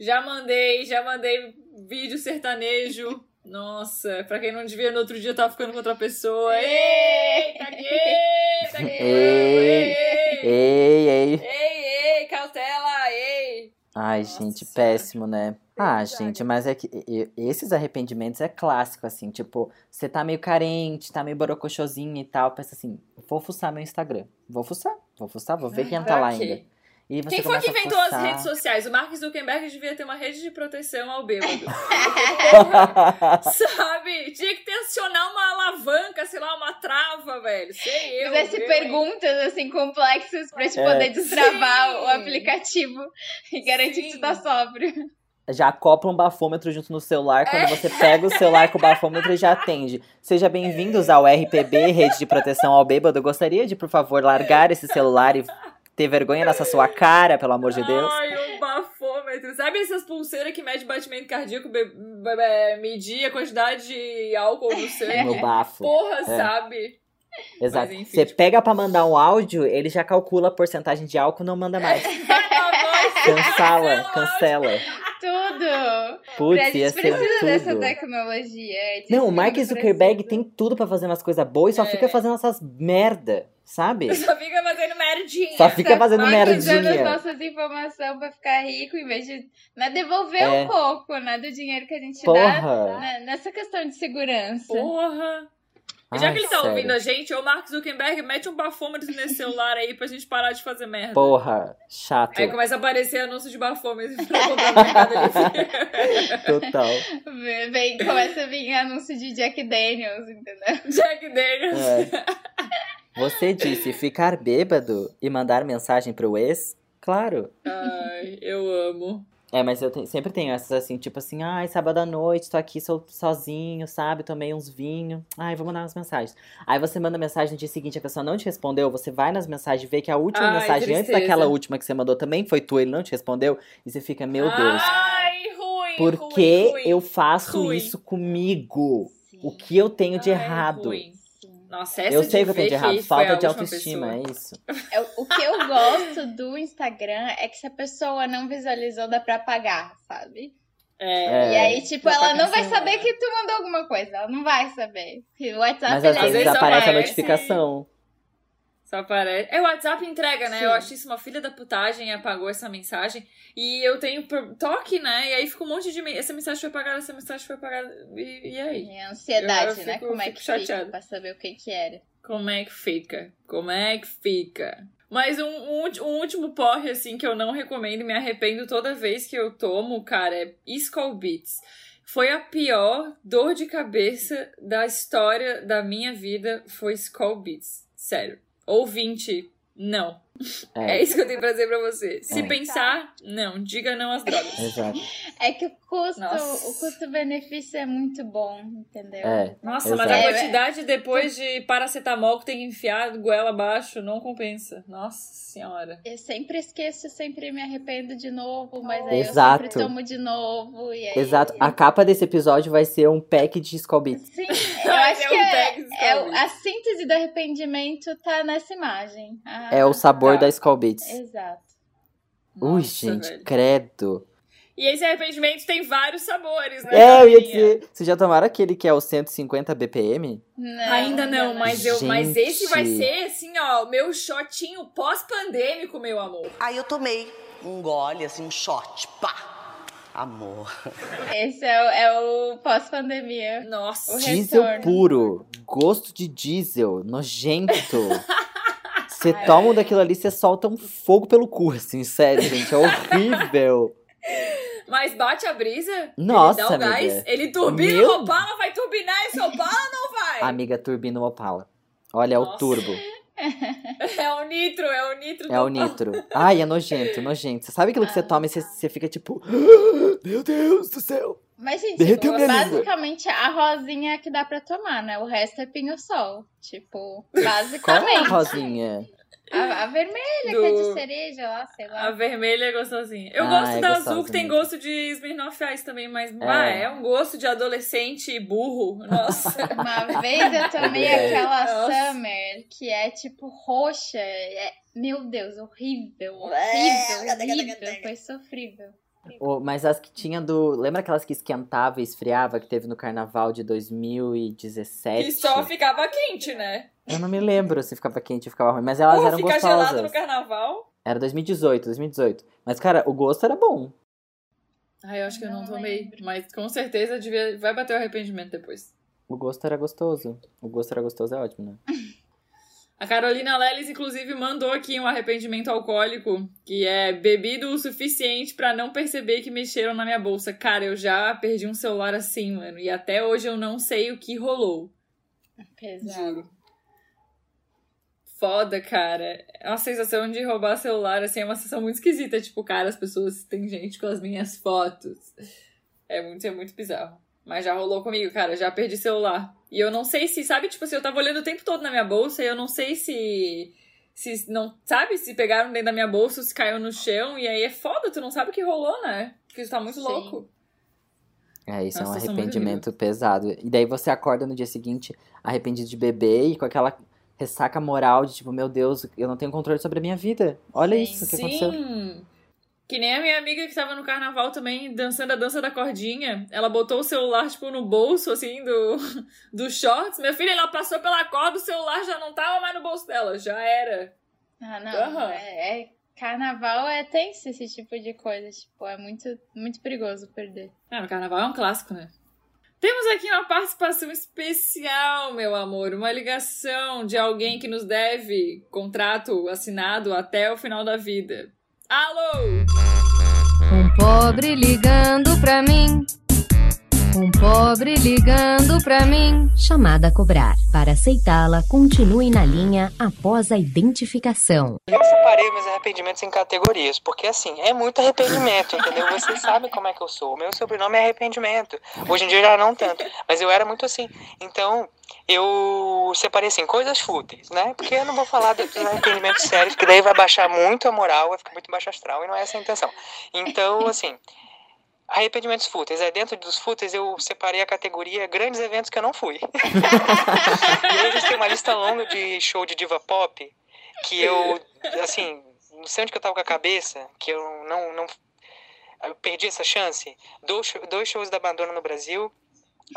Já mandei, já mandei vídeo sertanejo. Nossa, pra quem não devia, no outro dia tava ficando com outra pessoa. Eita, eita, Ei, ei, Ei, ei. ei, ei, cautela, ei. Ai, Nossa gente, péssimo, né? Ah, gente, mas é que esses arrependimentos é clássico, assim, tipo, você tá meio carente, tá meio borocochosinho e tal, pensa assim, vou fuçar meu Instagram. Vou fuçar, vou fuçar, vou ver quem tá lá ainda. E você Quem foi que inventou as redes sociais? O Mark Zuckerberg devia ter uma rede de proteção ao bêbado. Sabe? Tinha que ter acionar uma alavanca, sei lá, uma trava, velho. Sei eu. Fizesse perguntas assim complexas pra te É. poder destravar Sim. o aplicativo e garantir que Sim. tu tá sóbrio. Já acopla um bafômetro junto no celular, quando você pega o celular com o bafômetro já atende. Seja bem-vindos ao RPB, Rede de Proteção ao Bêbado. Gostaria de, por favor, largar esse celular e ter vergonha nessa sua cara, pelo amor de Deus? Ai, um bafômetro. Sabe essas pulseiras que mede batimento cardíaco, be- be- be- medir a quantidade de álcool no sangue? No bafo. Porra, sabe? Exato. Mas, enfim, Você tipo- pega pra mandar um áudio, ele já calcula a porcentagem de álcool não manda mais. Cancela, cancela. Tudo! a Putz, ia gente ser precisa dessa tudo. tecnologia. a gente Não, o Mark Zuckerberg precisa. tem tudo pra fazer umas coisas boas e só É. fica fazendo essas merda, sabe? Só fica fazendo merdinha. Só fica fazendo Só usando as merdinha. nossas informações pra ficar rico, em vez de né, devolver É. um pouco né, do dinheiro que a gente dá Porra. né, nessa questão de segurança. Porra. Já Ai, que ele tá sério. ouvindo a gente, ô Mark Zuckerberg, mete um bafômetro nesse celular aí pra gente parar de fazer merda. Porra, chato. Aí começa a aparecer anúncio de bafômetro pra comprar no Mercado Livre. Total. Vem, vem- começa a vir anúncio de Jack Daniels, entendeu? Jack Daniels. É. Você disse ficar bêbado e mandar mensagem pro ex? Claro. Ai, eu amo. É, mas eu te- sempre tenho essas assim, tipo assim, ai, sábado à noite, tô aqui so- sozinho, sabe? Tomei uns vinhos. Ai, vou mandar umas mensagens. Aí você manda mensagem no dia seguinte, a pessoa não te respondeu, você vai nas mensagens, vê que a última Ai, mensagem antes tristeza. daquela última que você mandou também foi tua, ele não te respondeu, e você fica, meu Deus, Ai, ruim, por que ruim. eu faço ruim. isso comigo? O que eu tenho de Ai, errado? ruim. Nossa, essa Eu sei o que eu tenho de errado, falta de autoestima, pessoa. é isso. Eu- o que eu gosto do Instagram é que se a pessoa não visualizou, dá pra apagar, sabe? É. É. E aí, tipo, ela não vai saber que tu mandou alguma coisa. Ela não vai saber. O WhatsApp Mas às às vezes vezes aparece a aparece- notificação. Só aparece. É, o WhatsApp entrega, né? Sim. Eu acho isso uma filha da putagem e apagou essa mensagem. E eu tenho toque, né? E aí fica um monte de. Essa mensagem foi apagada, essa mensagem foi apagada. E, e aí? É ansiedade, Eu né? fico- Como é que chateada. fica pra saber o que que era. Como é que fica? Como é que fica? Mas um, um um último porre, assim, que eu não recomendo e me arrependo toda vez que eu tomo, cara, é Skull Beats. Foi a pior dor de cabeça da história da minha vida, foi Skull Beats. Sério. Ouvinte, não. É, É, isso que eu tenho pra dizer pra você. Se É. pensar, não. Diga não às drogas. exato. É que o custo, Nossa. o custo-benefício é muito bom, entendeu? É. Nossa, mas Exato. a quantidade depois de paracetamol que tem que enfiar goela abaixo não compensa. Nossa senhora. Eu sempre esqueço, sempre me arrependo de novo, mas aí Exato. eu sempre tomo de novo. E aí... Exato. A capa desse episódio vai ser um pack de Beats. Sim, eu acho que é, é o- Skull a síntese do arrependimento tá nessa imagem. Ah, É o sabor tá. da Skull Beats. Exato. Ui, Nossa, gente, velho. credo. E esse arrependimento tem vários sabores, né? É, eu ia dizer. Vocês já tomaram aquele que é o 150 BPM? Não, Ainda não, mas, eu, mas esse vai ser, assim, ó, meu shotinho pós-pandêmico, meu amor. Aí eu tomei um gole, assim, um shot, pá. Amor. Esse é o, é o pós-pandemia. Nossa. O Diesel retorno. puro. Gosto de diesel. Nojento. Você toma um daquilo ali, você solta um fogo pelo cu, assim, sério, gente. É horrível. Mas bate a brisa? Nossa, ele dá o amiga. gás, ele turbina Meu- o Opala, vai turbinar esse Opala ou não vai? Amiga turbina Opala. Olha, é o Nossa. turbo. É o nitro, é o nitro É o nitro. Ai, é nojento, nojento. Você sabe aquilo que você toma e você, você fica tipo... Meu Deus do céu. Mas, gente, tipo, basicamente a rosinha que dá pra tomar, né? O resto é pinho-sol. Tipo, Qual é a basicamente. rosinha? A, a vermelha, que é de Do- cereja lá, sei A lá. vermelha é gostosinha. Eu Ah, gosto é da azul, que tem gosto de Smirnoff Ice também, mas bah, É. é um gosto de adolescente burro. Nossa. Uma vez eu tomei É aquela Nossa. Summer, que é tipo roxa. É, meu Deus, horrível, horrível, horrível. Foi sofrível. Ô, mas as que tinha do. Lembra aquelas que esquentava e esfriava que teve no carnaval de 2017? E só ficava quente, né? Eu não me lembro se ficava quente ou ficava ruim, mas elas Porra, eram ficar gelado no gostosas. carnaval. Era 2018, 2018. Mas, cara, o gosto era bom. Ai, eu acho que eu não, Não tomei. lembro. Mas com certeza devia... vai bater o arrependimento depois. O gosto era gostoso. O gosto era gostoso é ótimo, né? A Carolina Leles, inclusive, mandou aqui um arrependimento alcoólico, que é bebido o suficiente pra não perceber que mexeram na minha bolsa. Cara, eu já perdi um celular assim, mano, e até hoje eu não sei o que rolou. Pesado. Juro. Foda, cara. É uma sensação de roubar celular, assim, é uma sensação muito esquisita. Tipo, cara, as pessoas. Tem gente com as minhas fotos. É muito, é muito bizarro. Mas já rolou comigo, cara. Já perdi celular. E eu não sei se, sabe, tipo assim, eu tava olhando o tempo todo na minha bolsa e eu não sei se. Se não. Sabe? Se pegaram dentro da minha bolsa, se caiu no chão. E aí é foda, tu não sabe o que rolou, né? Porque tu tá muito Sim. louco. É, isso é um Nossa, sou muito arrependimento pesado. E daí você acorda no dia seguinte arrependido de beber e com aquela ressaca moral de tipo, meu Deus, eu não tenho controle sobre a minha vida. Olha Sim. isso que aconteceu. Sim. Que nem a minha amiga que tava no carnaval também, dançando a dança da cordinha. Ela botou o celular, tipo, no bolso, assim, do, do shorts. Minha filha, ela passou pela corda, o celular já não tava mais no bolso dela. Já era. Ah, não. Aham. É, é- carnaval é tenso esse tipo de coisa. Tipo, é muito, muito perigoso perder. Ah, no carnaval é um clássico, né? Temos aqui uma participação especial, meu amor. Uma ligação de alguém que nos deve contrato assinado até o final da vida. Alô! Um pobre ligando pra mim. Um pobre ligando pra mim. Chamada a cobrar. Para aceitá-la, continue na linha após a identificação. Eu separei meus arrependimentos em categorias, porque assim, é muito arrependimento, entendeu? Vocês sabem como é que eu sou. Meu sobrenome é arrependimento. Hoje em dia já não tanto, mas eu era muito assim. Então, eu separei assim, coisas fúteis, né? Porque eu não vou falar dos arrependimentos sérios, que daí vai baixar muito a moral, vai ficar muito baixo astral, e não é essa a intenção. Então, assim, arrependimentos fúteis. É, dentro dos fúteis eu separei a categoria grandes eventos que eu não fui. e aí a gente tem uma lista longa de show de diva pop que eu, assim, não sei onde que eu tava com a cabeça, que eu não, não eu perdi essa chance. Dois, dois shows da Madonna no Brasil,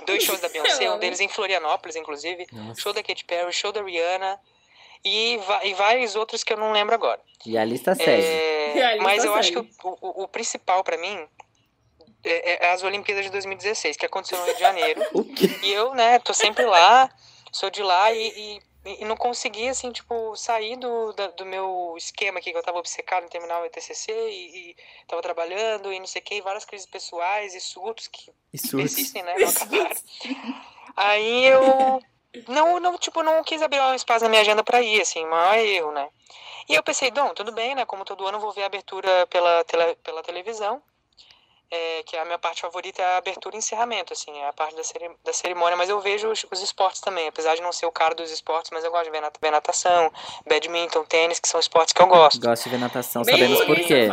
dois shows da Beyoncé, um deles em Florianópolis, inclusive, Nossa. show da Katy Perry, show da Rihanna e, e vários outros que eu não lembro agora. E a lista segue. É, a lista mas eu acho que segue. o, o, o principal pra mim é, é as Olimpíadas de 2016, que aconteceu no Rio de Janeiro. O quê? E eu, né, tô sempre lá, sou de lá e, e, e não consegui, assim, tipo, sair do, da- do meu esquema aqui, que eu tava obcecado em terminar o meu TCC e, e tava trabalhando e não sei o que, e várias crises pessoais e surtos que Isso. persistem, né, não acabaram. Aí eu não, não, tipo, não quis abrir um espaço na minha agenda pra ir, assim, maior erro, né. E eu pensei, Dom, tudo bem, né, como todo ano eu vou ver a abertura pela, tele, pela televisão, é, que a minha parte favorita é a abertura e encerramento, assim, é a parte da, ceri- da cerimônia, mas eu vejo os, os esportes também, apesar de não ser o cara dos esportes, mas eu gosto de ver, nat- ver natação, badminton, tênis, que são esportes que eu gosto. Gosto de ver natação, Bem sabemos por quê.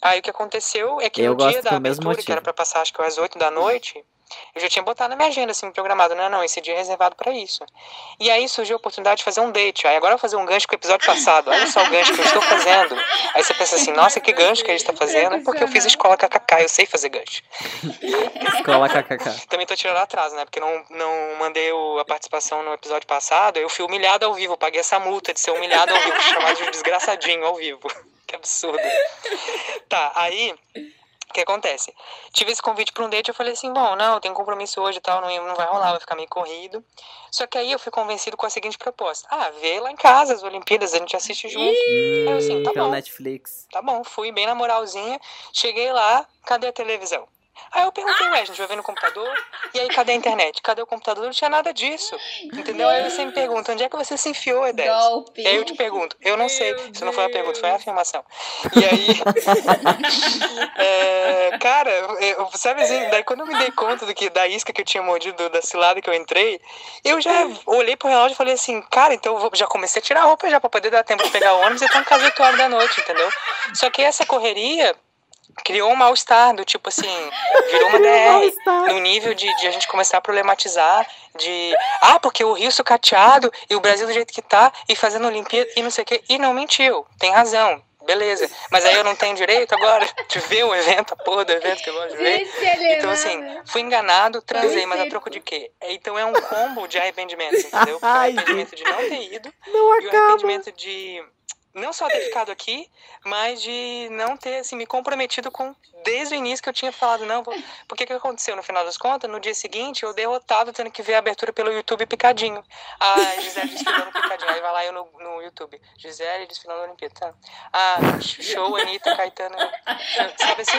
Aí o que aconteceu é que Eu no dia da abertura, que era pra passar acho que às 8 da noite, eu já tinha botado na minha agenda, assim, programado, não, não, esse dia é reservado pra isso. E aí surgiu a oportunidade de fazer um date. Aí agora eu vou fazer um gancho com o episódio passado. Olha só o gancho que eu estou fazendo. Aí você pensa assim, nossa, que gancho que a gente tá fazendo. É porque eu fiz escola KKK, eu sei fazer gancho. Escola KKK. Também tô tirando atraso, né? Porque não, não mandei o- a participação no episódio passado. Eu fui humilhado ao vivo, paguei essa multa de ser humilhado ao vivo, chamado de desgraçadinho ao vivo. Que absurdo. Tá, aí. O que acontece? Tive esse convite pra um date, eu falei assim, bom, não, eu tenho compromisso hoje e tal, não, não vai rolar, vai ficar meio corrido. Só que aí eu fui convencido com a seguinte proposta. Ah, vê lá em casa as Olimpíadas, a gente assiste junto. Hum, Eu, assim, tá pelo bom. Netflix. Tá bom, fui bem na moralzinha. Cheguei lá, cadê a televisão? Aí eu perguntei, ué, a gente vai ver no computador? E aí, cadê a internet? Cadê o computador? Não tinha nada disso. Entendeu? Aí você me pergunta, onde é que você se enfiou, Edés? Golpe. E aí eu te pergunto, eu não sei. Meu Isso não foi uma pergunta, foi uma Deus. afirmação. E aí. é, cara, eu- sabe assim, daí quando eu me dei conta do que, da isca que eu tinha mordido, da cilada que eu entrei, eu já olhei pro relógio e falei assim, cara, então eu vou- já comecei a tirar a roupa já pra poder dar tempo de pegar o ônibus e em casa 8 horas da noite, entendeu? Só que essa correria criou um mal-estar, do tipo assim, virou uma DR, no nível de, de a gente começar a problematizar, de, ah, porque o Rio sucateado e o Brasil do jeito que tá, e fazendo Olimpíada e não sei o que, e não mentiu, tem razão. Beleza, mas aí eu não tenho direito agora de ver o evento, a porra do evento que eu gosto de ver. Helena. Então, assim, fui enganado, transei, mas a troco de quê? Então é um combo de arrependimentos, entendeu? O arrependimento de não ter ido Não e o arrependimento de não só ter ficado aqui, mas de não ter assim, me comprometido com desde o início que eu tinha falado, não, porque que aconteceu no final das contas? No dia seguinte, eu derrotado tendo que ver a abertura pelo YouTube picadinho. A Gisele desfilando picadinho. Aí vai lá eu no, no YouTube. Gisele desfilando Olimpíada. Tá? Ah, show, Anitta, Caetano. Sabe assim?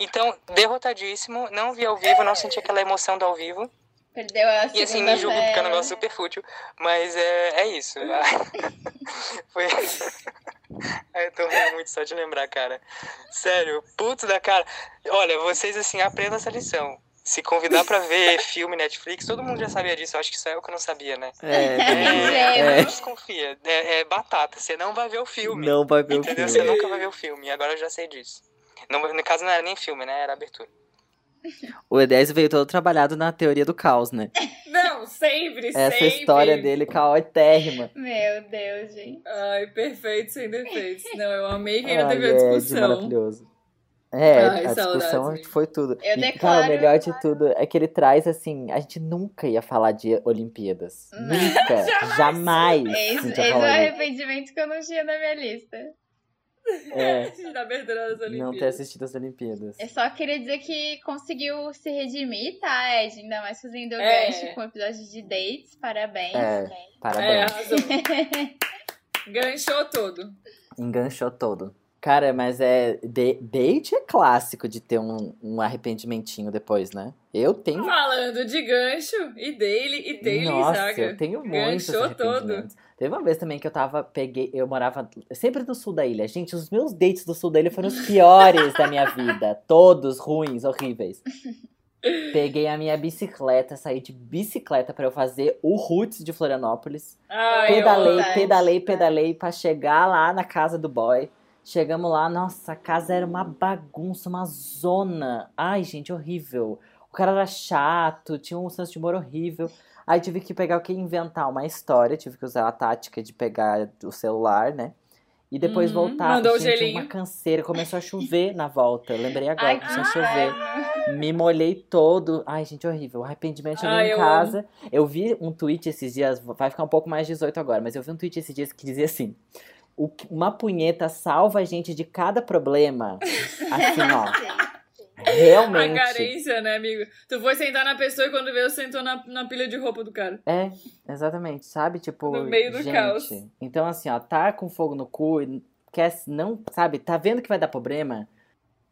Então, derrotadíssimo, não vi ao vivo, não senti aquela emoção do ao vivo. Perdeu a E assim, me julgo porque é um negócio super fútil. Mas é, é isso. Foi. Eu tô rindo muito só de lembrar, cara. Sério, puto da cara. Olha, vocês assim, aprendam essa lição. Se convidar pra ver filme Netflix, todo mundo já sabia disso. Eu acho que só eu que não sabia, né? É, É, é. não desconfia. É, é batata. Você não vai ver o filme. não vai ver o entendeu? filme. Você nunca vai ver o filme. Agora eu já sei disso. Não, no caso, não era nem filme, né? Era abertura. O E10 veio todo trabalhado na teoria do caos, né? Não, sempre, Essa sempre. história dele caótérrima. Meu Deus, gente. Ai, perfeito, sem defeitos. Não, eu amei que ainda Ai, teve a discussão. maravilhoso. É, Ai, a discussão foi tudo. Eu e, declaro- cara, o melhor de tudo é que ele traz assim, a gente nunca ia falar de Olimpíadas. Não. Nunca, jamais. a Esse, esse é o arrependimento que eu não tinha na minha lista. É, Na abertura das não ter Olimpíadas. assistido as Olimpíadas. Eu só queria dizer que conseguiu se redimir, tá, Ed? Ainda mais fazendo o É. gancho com o episódio de dates. Parabéns. É, É, parabéns. arrasou. Ganchou todo. Enganchou todo. Cara, mas é. de- date é clássico de ter um, um arrependimentinho depois, né? Eu tenho. Falando de gancho, e daily, e daily Nossa, saga. eu tenho muitos Ganchou todo. Teve uma vez também que eu tava, peguei, eu morava sempre no sul da ilha. Gente, os meus dates do sul da ilha foram os piores da minha vida. Todos ruins, horríveis. Peguei a minha bicicleta, saí de bicicleta pra eu fazer o Roots de Florianópolis. Ai, pedalei, ó. pedalei, pedalei pra chegar lá na casa do boy. Chegamos lá, nossa, a casa era uma bagunça, uma zona. Ai, gente, horrível. O cara era chato, tinha um senso de humor horrível. Aí tive que pegar o que? Inventar uma história, tive que usar a tática de pegar o celular, né? E depois Uhum, voltar. mandou o gente, gelinho. uma canseira, começou a chover na volta. Eu lembrei agora, Ai, começou a que chover. inferno. Me molhei todo. Ai, gente, horrível. Arrependimento. Cheguei Ai, em eu casa. Eu vi um tweet esses dias, vai ficar um pouco mais 18 agora, mas eu vi um tweet esses dias que dizia assim: "O uma punheta salva a gente de cada problema. Assim, ó. A Realmente. carência, né, amigo? Tu foi sentar na pessoa e quando veio, sentou na, na pilha de roupa do cara. É, exatamente, sabe? Tipo, No meio do gente. caos. Então, assim, ó, tá com fogo no cu, e quer não, sabe? Tá vendo que vai dar problema?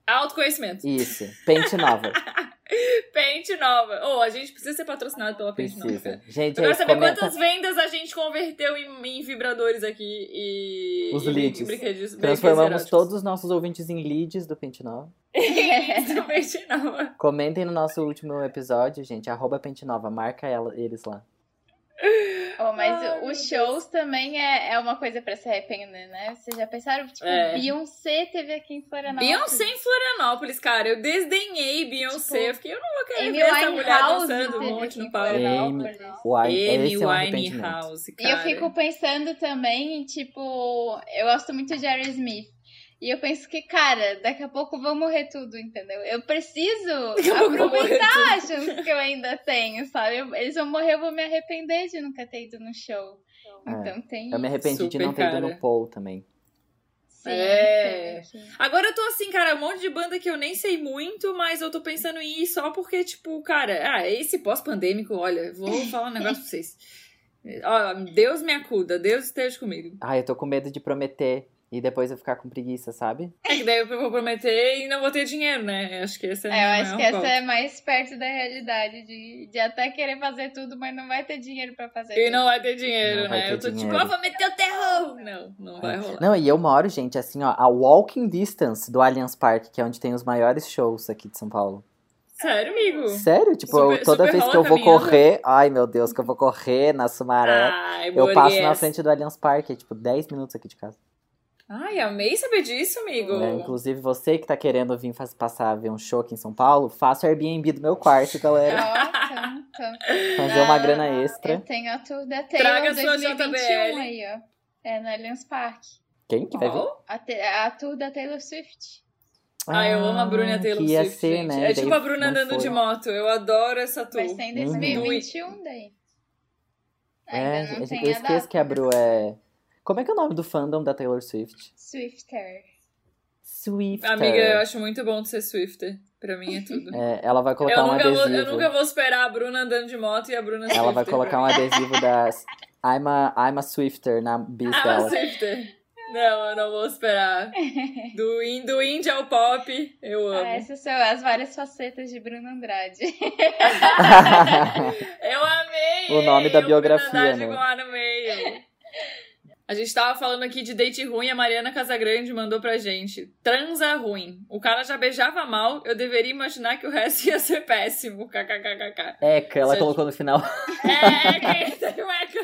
Autoconhecimento. Isso, pente nova. Pente nova. Ô, a gente precisa ser patrocinado pela Pente Nova. Precisa. cara. Gente, Eu quero saber comenta quantas vendas a gente converteu em, em vibradores aqui e. Os e leads. brinquedos- Transformamos todos os nossos ouvintes em leads do Pente Nova. eróticos. Pente Nova. Comentem no nosso último episódio, gente. Arroba Pente Nova. Marca ela, eles lá. Oh, mas Ai, os shows também é, é uma coisa pra se arrepender, né? Vocês já pensaram? Tipo, É. Beyoncé teve aqui em Florianópolis. Beyoncé em Florianópolis, cara. Eu desdenhei Beyoncé. Tipo, eu fiquei, eu não vou querer Amy ver essa mulher Winehouse dançando um monte no palco. Amy esse é um arrependimento. Winehouse, E cara. eu fico pensando também, em, tipo, eu gosto muito de Jerry Smith. E eu penso que, cara, daqui a pouco vão morrer tudo, entendeu? Eu preciso morrer aproveitar a chance que eu ainda tenho, sabe? Eu- Eles vão morrer, eu vou me arrepender de nunca ter ido no show. É. Então tem Eu me arrependi de Super, não ter ido cara. no Paul também. Sim, É. sim, sim. Agora eu tô assim, cara, um monte de banda que eu nem sei muito, mas eu tô pensando em ir só porque, tipo, cara, ah, esse pós-pandêmico, olha, vou falar um negócio pra vocês. Ó, Deus me acuda, Deus esteja comigo. Ai, eu tô com medo de prometer e depois eu ficar com preguiça, sabe? É que daí eu vou prometer e não vou ter dinheiro, né? Acho que esse é, É, eu acho que essa ponto. é mais perto da realidade, de, de até querer fazer tudo, mas não vai ter dinheiro pra fazer E tudo. não vai ter dinheiro, Não vai né? ter eu tô dinheiro. tipo, ah, vou meter o terror! Não, não vai rolar. Não, e eu moro, gente, assim, ó, a walking distance do Allianz Parque, que é onde tem os maiores shows aqui de São Paulo. Sério, amigo? Sério? Tipo, Super- eu- toda super vez que eu vou caminhando? correr, ai meu Deus, que eu vou correr na Sumaré, Ai, eu passo na frente do Allianz Parque, é tipo 10 minutos aqui de casa. Ai, amei saber disso, amigo. É, inclusive, você que tá querendo vir faz, passar ver um show aqui em São Paulo, faça o Airbnb do meu quarto, galera. Então. Fazer uma Ah, grana Eu extra. tenho a tour da Traga Taylor sua 2021 JBL. aí, ó. É no Allianz Parque. Quem que vai vir? A, a tour da Taylor Swift. Ah, eu amo a Bruna Ah, Taylor que ia Swift, ser, gente. né? É Daí tipo a Bruna andando foi. de moto. Eu adoro essa tour. Vai ser em Uhum. 2021 daí. É, Ainda não eu tem eu a esqueço data. que a Bru é... Como é que é o nome do fandom da Taylor Swift? Swifter. Swifter. Amiga, eu acho muito bom de ser Swifter. Pra mim é tudo. É, ela vai Eu colocar um nunca, vou, adesivo. eu nunca vou esperar a Bruna andando de moto e a Bruna Ela vai Swifter colocar um adesivo das I'm a, I'm a Swifter na bis Ah, dela. Swifter. Não, eu não vou esperar. Do, in, do indie ao pop, eu amo. Ah, essas são as várias facetas de Bruno Andrade. Eu amei! O nome da biografia, Bruna né? lá no meio. A gente tava falando aqui de date ruim, a Mariana Casagrande mandou pra gente. Transa ruim. O cara já beijava mal, eu deveria imaginar que o resto ia ser péssimo. KKKKK. Eca, ela Você- colocou no final. É, quem teve um eco?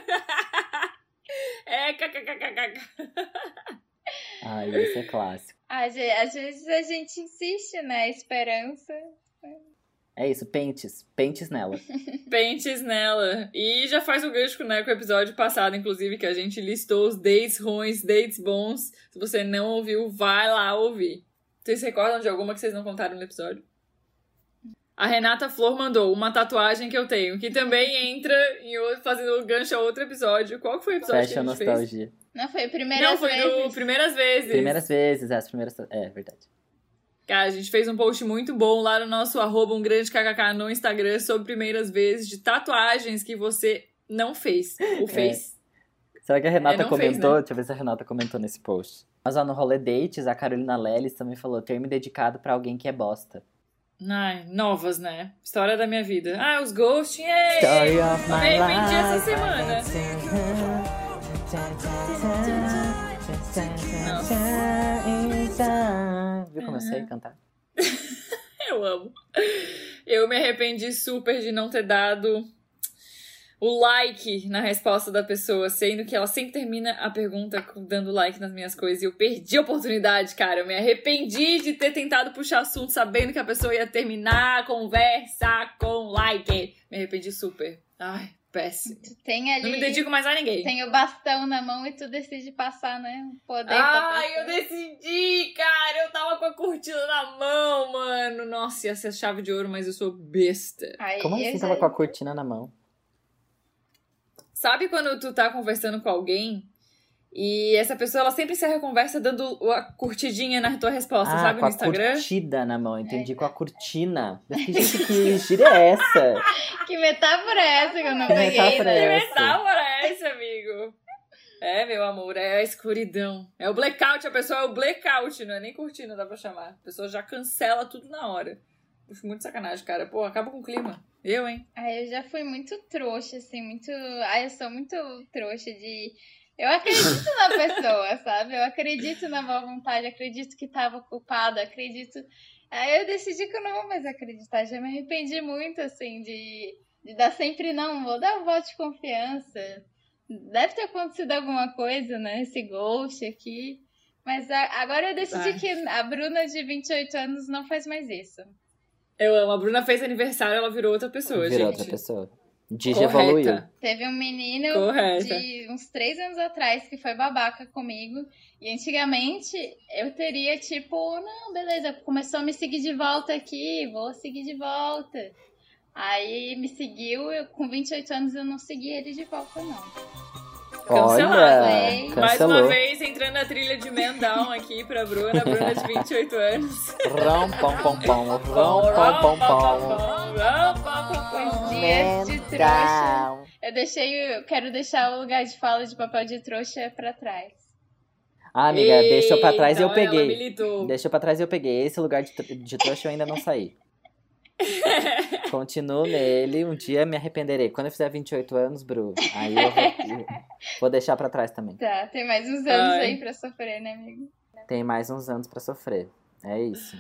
É, kkkk. Ai, esse é clássico. Às vezes a gente insiste, né? Esperança. É isso, pentes. Pentes nela. Pentes nela. E já faz o gancho né, com o episódio passado, inclusive, que a gente listou os dates ruins, dates bons. Se você não ouviu, vai lá ouvir. Vocês se recordam de alguma que vocês não contaram no episódio? A Renata Flor mandou uma tatuagem que eu tenho, que também entra em outro, fazendo gancho a outro episódio. Qual que foi o episódio Fecha a que a gente fez? nostalgia. Não foi a primeira Não, foi vez. do Primeiras Vezes. Primeiras vezes, as primeiras. É, verdade. Cara, a gente fez um post muito bom lá no nosso arroba um grande kkk no Instagram sobre primeiras vezes de tatuagens que você não fez. Ou fez. Será que a Renata É, não fez, comentou? né? Deixa eu ver se a Renata comentou nesse post. Mas ó, no rolê dates, a Carolina Lelis também falou ter me dedicado pra alguém que é bosta. Ai, novas, né? História da minha vida. Ah, os ghosting, é. Story of Me my arrependi essa life. Viu como eu sei cantar? Eu amo. Eu me arrependi super de não ter dado o like na resposta da pessoa, sendo que ela sempre termina a pergunta dando like nas minhas coisas. E eu perdi a oportunidade, cara. Eu me arrependi de ter tentado puxar assunto sabendo que a pessoa ia terminar a conversa com like. Me arrependi super. Ai, péssimo. Tu tem ali. Não me dedico mais a ninguém. Tem o bastão na mão e tu decide passar, né? O poder pessoa. eu decidi, cara. Eu tava com a cortina na mão, mano. Nossa, ia ser chave de ouro, mas eu sou besta. Aí Como assim já- tava com a cortina na mão? Sabe quando tu tá conversando com alguém e essa pessoa ela sempre encerra a conversa dando a curtidinha na tua resposta, ah, sabe? com No a Instagram. curtida na mão. Entendi, com a cortina. Gente, que gíria é essa? Que metáfora é essa que eu não Que peguei? metáfora né? é Que essa? metáfora é essa, amigo? É, meu amor, é a escuridão. É o blackout, a pessoa é o blackout, não é nem cortina, dá pra chamar. A pessoa já cancela tudo na hora. Puxa, muito sacanagem, cara. Pô, acaba com o clima. Eu, hein? Ai, eu já fui muito trouxa, assim, muito. Ai, eu sou muito trouxa de. Eu acredito na pessoa, sabe? Eu acredito na boa vontade, acredito que tava culpada, acredito. Aí eu decidi que eu não vou mais acreditar. Já me arrependi muito, assim, de, de dar sempre não, vou dar um voto de confiança. Deve ter acontecido alguma coisa, né? Esse ghost aqui. Mas a- agora eu decidi Ai. que a Bruna de 28 anos não faz mais isso. Eu amo. A Bruna fez aniversário, ela virou outra pessoa, Virou gente. outra pessoa. Digi evoluiu. Correta. Teve um menino Correta. de uns três anos atrás que foi babaca comigo. E antigamente eu teria, tipo, não, beleza, começou a me seguir de volta aqui, vou seguir de volta. Aí me seguiu, eu, com 28 anos eu não segui ele de volta, não. Cancelado, Olha, hein? Mais uma vez, entrando na trilha de Down aqui pra Bruna. Bruna de 28 anos. Rom, pom, pom, pom. Rom, pom, pom, pom. Os dias de trouxa. Eu deixei, eu quero deixar o lugar de fala de papel de trouxa pra trás. Ah, amiga, deixou pra trás e eu Eita, Ela peguei. Deixou pra trás e eu peguei. Esse lugar de, de trouxa eu ainda não saí. Continuo nele, um dia me arrependerei. Quando eu fizer 28 anos, Bru, aí eu vou, eu vou deixar pra trás também. Tá, tem mais uns anos Ai. aí pra sofrer, né, amigo? Tem mais uns anos pra sofrer. É isso.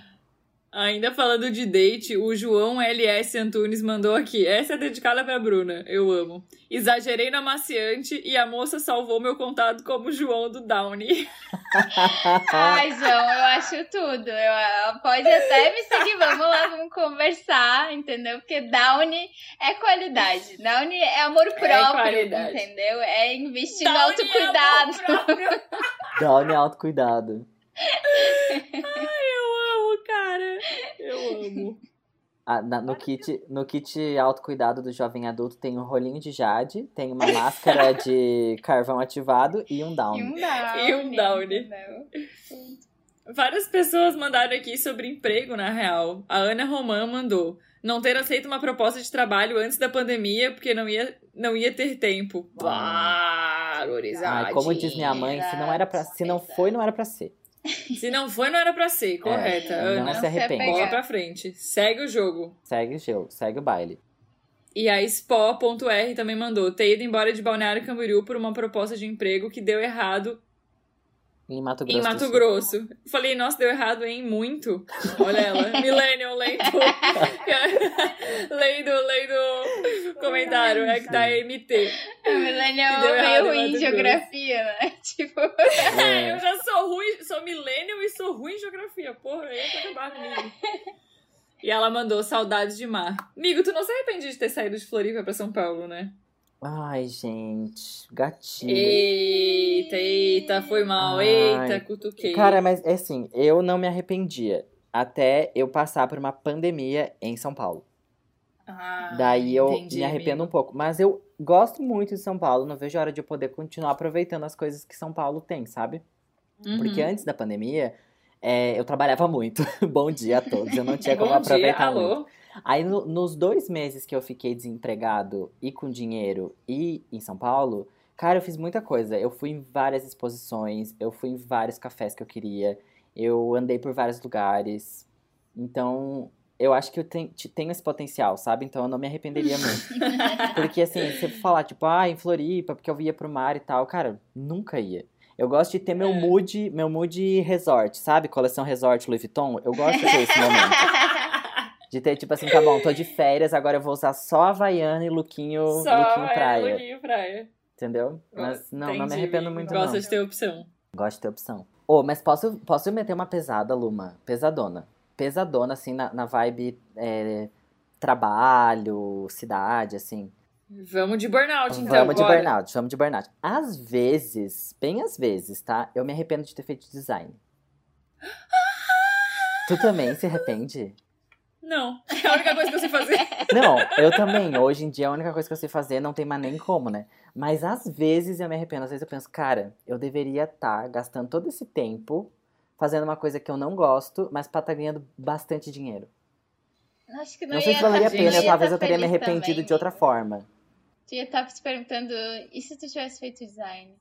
Ainda falando de date, o João LS Antunes mandou aqui. Essa é dedicada pra Bruna. Eu amo. Exagerei no amaciante e a moça salvou meu contato como João do Downy. Ai, João, eu acho tudo. Eu, pode até me seguir, vamos lá, vamos conversar, entendeu? Porque Downy é qualidade. Downy é amor próprio, qualidade. entendeu? É investir no Downy é autocuidado. amor próprio. Dá-me autocuidado. Eu amo, cara. Eu amo. Ah, na- no, kit, no kit autocuidado do jovem adulto tem um rolinho de jade, tem uma máscara de carvão ativado e um down. E um Downy. E um Downy. entendeu? Várias pessoas mandaram aqui sobre emprego, na real. A Ana Roman mandou. Não ter aceito uma proposta de trabalho antes da pandemia, porque não ia, não ia ter tempo. Valorizadinha. Ai, como diz minha mãe, se não era para, se não foi, não era pra ser. Se não foi, não era pra ser. Correta, É, Ana. não se se arrepende. Bola pra frente. Segue o jogo. Segue o jogo, segue o baile. E a Spo.r também mandou ter ido embora de Balneário Camboriú por uma proposta de emprego que deu errado Em Mato Grosso. em Mato. Grosso. Falei, nossa, deu errado em muito. Olha ela, Millennium lendo. lendo, lendo comentário. É que tá MT. Que deu é errado meio ruim em geografia, né? Tipo, É, eu já sou ruim, sou millennial e sou ruim em geografia. Porra, aí tá acabado comigo. E ela mandou saudades de mar. Amigo, tu não se arrepende de ter saído de Floripa pra São Paulo, né? Ai, gente, gatilho. Eita, eita, foi mal. Ai. Eita, cutuquei. Cara, mas é assim, eu não me arrependia. até eu passar por uma pandemia em São Paulo. Ah, Daí eu entendi, me arrependo amigo. um pouco. Mas eu gosto muito de São Paulo, não vejo a hora de eu poder continuar aproveitando as coisas que São Paulo tem, sabe? Uhum. Porque antes da pandemia, é, eu trabalhava muito. Bom dia a todos, eu não tinha como Bom dia, aproveitar muito. Aí, no- nos dois meses que eu fiquei desempregado e com dinheiro e em São Paulo, cara, eu fiz muita coisa. Eu fui em várias exposições, eu fui em vários cafés que eu queria, eu andei por vários lugares. Então, eu acho que eu ten- te- tenho esse potencial, sabe? Então, eu não me arrependeria muito. Porque, assim, se eu falar, tipo, ah, em Floripa, porque eu ia pro mar e tal, cara, nunca ia. Eu gosto de ter meu É. mood, meu mood resort, sabe? Coleção resort Louis Vuitton. Eu gosto de ter esse momento. De ter, tipo assim, tá bom, tô de férias, agora eu vou usar só Havaiana e lookinho, Só lookinho é, praia. Lookinho praia. Entendeu? Mas não, não me Entendi, arrependo muito, Gosta não. de ter opção. Gosto de ter opção. Ô, mas posso, posso meter uma pesada, Luma? Pesadona. Pesadona, assim, na, na vibe é, trabalho, cidade, assim. Vamos de burnout, então. vamos de bora. burnout, vamos de burnout. Às vezes, bem às vezes, tá? Eu me arrependo de ter feito design. tu também se arrepende? Não, é a única coisa que eu sei fazer. Não, eu também. Hoje em dia, a única coisa que eu sei fazer não tem mais nem como, né? Mas às vezes eu me arrependo. Às vezes eu penso, cara, eu deveria estar gastando todo esse tempo fazendo uma coisa que eu não gosto, mas pra estar ganhando bastante dinheiro. Acho que não, Não sei ia se valeria a tá- pena, ia talvez tá eu teria me arrependido também, de outra forma. Tu ia estar se perguntando, e se tu tivesse feito design?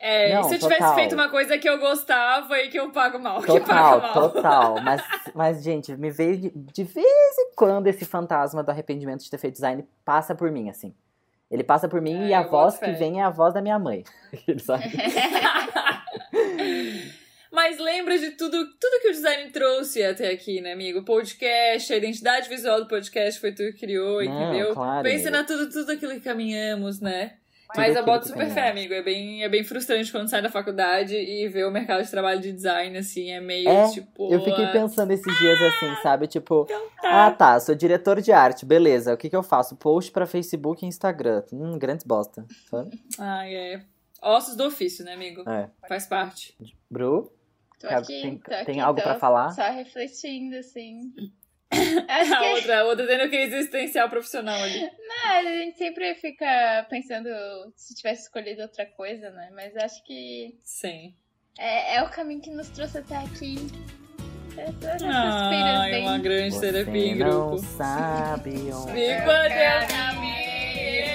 É, Não, e se eu tivesse total. feito uma coisa que eu gostava e que eu pago mal, que Total, pago mal. total. Mas, mas, gente, me veio de, de vez em quando esse fantasma do arrependimento de ter feito design passa por mim, assim. Ele passa por mim É, e a voz que vem é a voz da minha mãe. Sabe? Mas lembra de tudo, tudo que o design trouxe até aqui, né, amigo? Podcast, a identidade visual do podcast foi tu que criou, Não, entendeu? claro, Pensa amigo. na tudo, tudo aquilo que caminhamos, né? Mas eu boto super fé, amigo. É bem, é bem frustrante quando sai da faculdade e vê o mercado de trabalho de design, assim, é meio É, tipo. Eu fiquei pensando esses dias assim, sabe? Tipo, tá. ah tá, sou diretor de arte, beleza. O que que eu faço? Post pra Facebook e Instagram. Hum, grandes bosta. sabe? Ai, é. Ossos do ofício, né, amigo? É. Faz parte. Bru, Tô aqui, tem- tô aqui, tem algo tô pra falar? Só refletindo, assim. Acho A que outra, a outra tendo crise existencial profissional ali. ah, a gente sempre fica pensando se tivesse escolhido outra coisa, né? Mas acho que Sim. é, é o caminho que nos trouxe até aqui. Essas Ai, bem. uma grande você terapia em não grupo. sabe onde E quando eu caminhei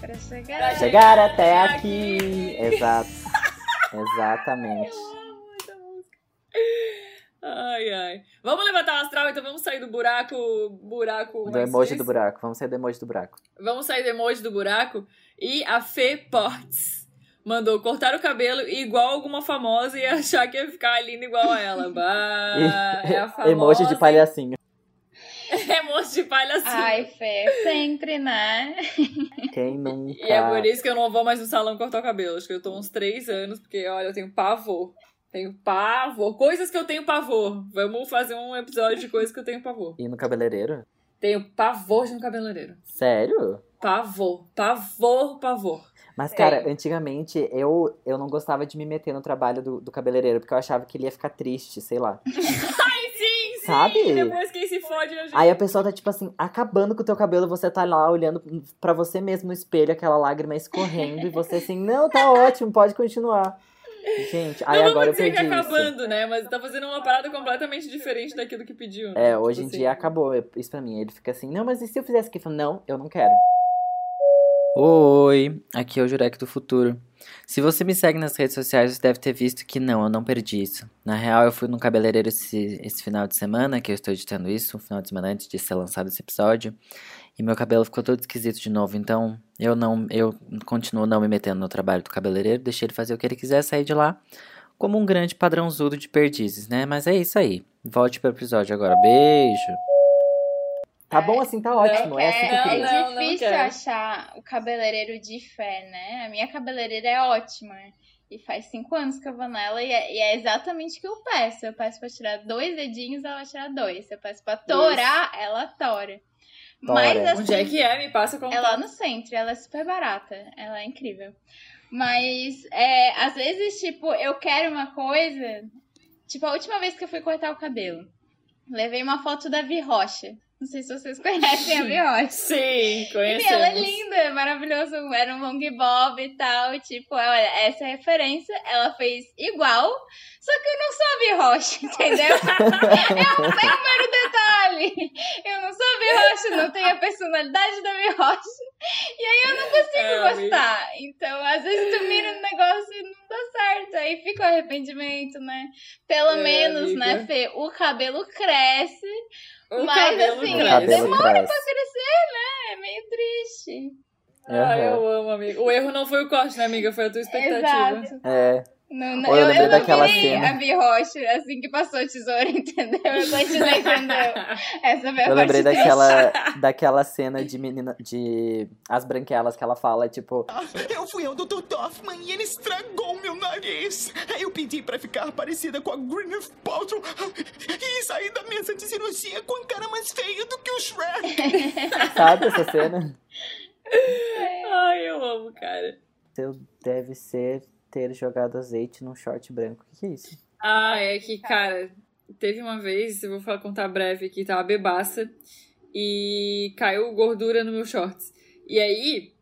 Pra chegar. Pra chegar até aqui. Exato. Exatamente. Ai, ai. Vamos levantar o astral, então vamos sair do buraco. Buraco. Do emoji do buraco. Vamos sair do emoji do buraco. Vamos sair do emoji do buraco. E a Fê Portes mandou cortar o cabelo igual alguma famosa e achar que ia ficar linda igual a ela. Bah, é a famosa. emoji de palhacinho. emoji de palhacinho. Ai, Fê, sempre, né? Quem nunca. E é por isso que eu não vou mais no salão cortar o cabelo. Acho que eu tô uns três anos, porque, olha, eu tenho pavor. Tenho pavor. Coisas que eu tenho pavor. Vamos fazer um episódio de coisas que eu tenho pavor. E no cabeleireiro? Tenho pavor de um cabeleireiro. Sério? Pavor. Pavor, pavor. Mas, cara, Tem. antigamente eu, eu não gostava de me meter no trabalho do, do cabeleireiro, porque eu achava que ele ia ficar triste, sei lá. Sim, sim. Sabe? Depois quem se fode é a gente. Aí a pessoa tá, tipo assim, acabando com o teu cabelo, você tá lá olhando pra você mesmo no espelho, aquela lágrima escorrendo, e você assim, não, tá ótimo, pode continuar. Gente, aí não agora eu dizer perdi que é isso. acabando, né? Mas tá fazendo uma parada completamente diferente daquilo que pediu. né? É, Tipo hoje em assim. dia acabou isso pra mim. Ele fica assim, não, mas e se eu fizesse aqui? Eu falo, não, eu não quero. Oi, aqui é o Jurek do Futuro. Se você me segue nas redes sociais, você deve ter visto que não, eu não perdi isso. Na real, eu fui no cabeleireiro esse, esse final de semana, que eu estou editando isso, um final de semana antes de ser lançado esse episódio. E meu cabelo ficou todo esquisito de novo, então eu não, eu continuo não me metendo no trabalho do cabeleireiro, deixei ele fazer o que ele quiser, sair de lá como um grande padrãozudo de perdizes, né? Mas é isso aí. Volte pro episódio agora. Beijo. Tá bom assim, tá ótimo. É, assim que eu não, queria. é não, não difícil quero. achar o cabeleireiro de fé, né? A minha cabeleireira é ótima. E faz cinco anos que eu vou nela e é, e é exatamente o que eu peço. Eu peço pra tirar dois dedinhos, ela vai tirar dois. Eu peço pra torar, ela tora. Mas assim, Onde é que é? Me passa com é lá no centro, ela é super barata. Ela é incrível. Mas é, às vezes, tipo, eu quero uma coisa Tipo, a última vez que eu fui cortar o cabelo, levei uma foto da Vi Rocha. Não sei se vocês conhecem a Rocha. Sim, E conhecemos. ela é linda, é maravilhoso. Era um long bob e tal. Tipo, olha, essa referência. Ela fez igual, só que eu não sou a Vi Rocha, entendeu? é um mero detalhe. Eu não sou a Vi Rocha, não tenho a personalidade da Rocha. E aí eu não consigo É, amiga. gostar. Então, às vezes tu mira no negócio e não dá certo. Aí fica o arrependimento, né? Pelo É, menos, né, amiga. Fê? O cabelo cresce. O Mas, assim, cresce. demora cresce. pra crescer, né? É meio triste. Ah, Aham. eu amo, amiga. O erro não foi o corte, né, amiga? Foi a tua expectativa. Exato. É. Não, não, Ou eu eu, lembrei eu não daquela virei cena. a Bi Rocha assim que passou a tesoura, entendeu? Eu continuei entendeu? Essa foi a Eu lembrei daquela, daquela cena de menina. de As Branquelas que ela fala, tipo, Eu fui ao Dr. Doffman e ele estragou meu nariz. Eu pedi pra ficar parecida com a Gwyneth Paltrow e saí da mesa de cirurgia com a cara mais feia do que o Shrek. sabe essa cena? Ai, eu amo, cara. Seu deve ser ter jogado azeite num short branco. O que, que é isso? Ah, é que, cara, teve uma vez, eu vou falar, contar breve aqui, tava bebaça e caiu gordura no meu shorts. E aí,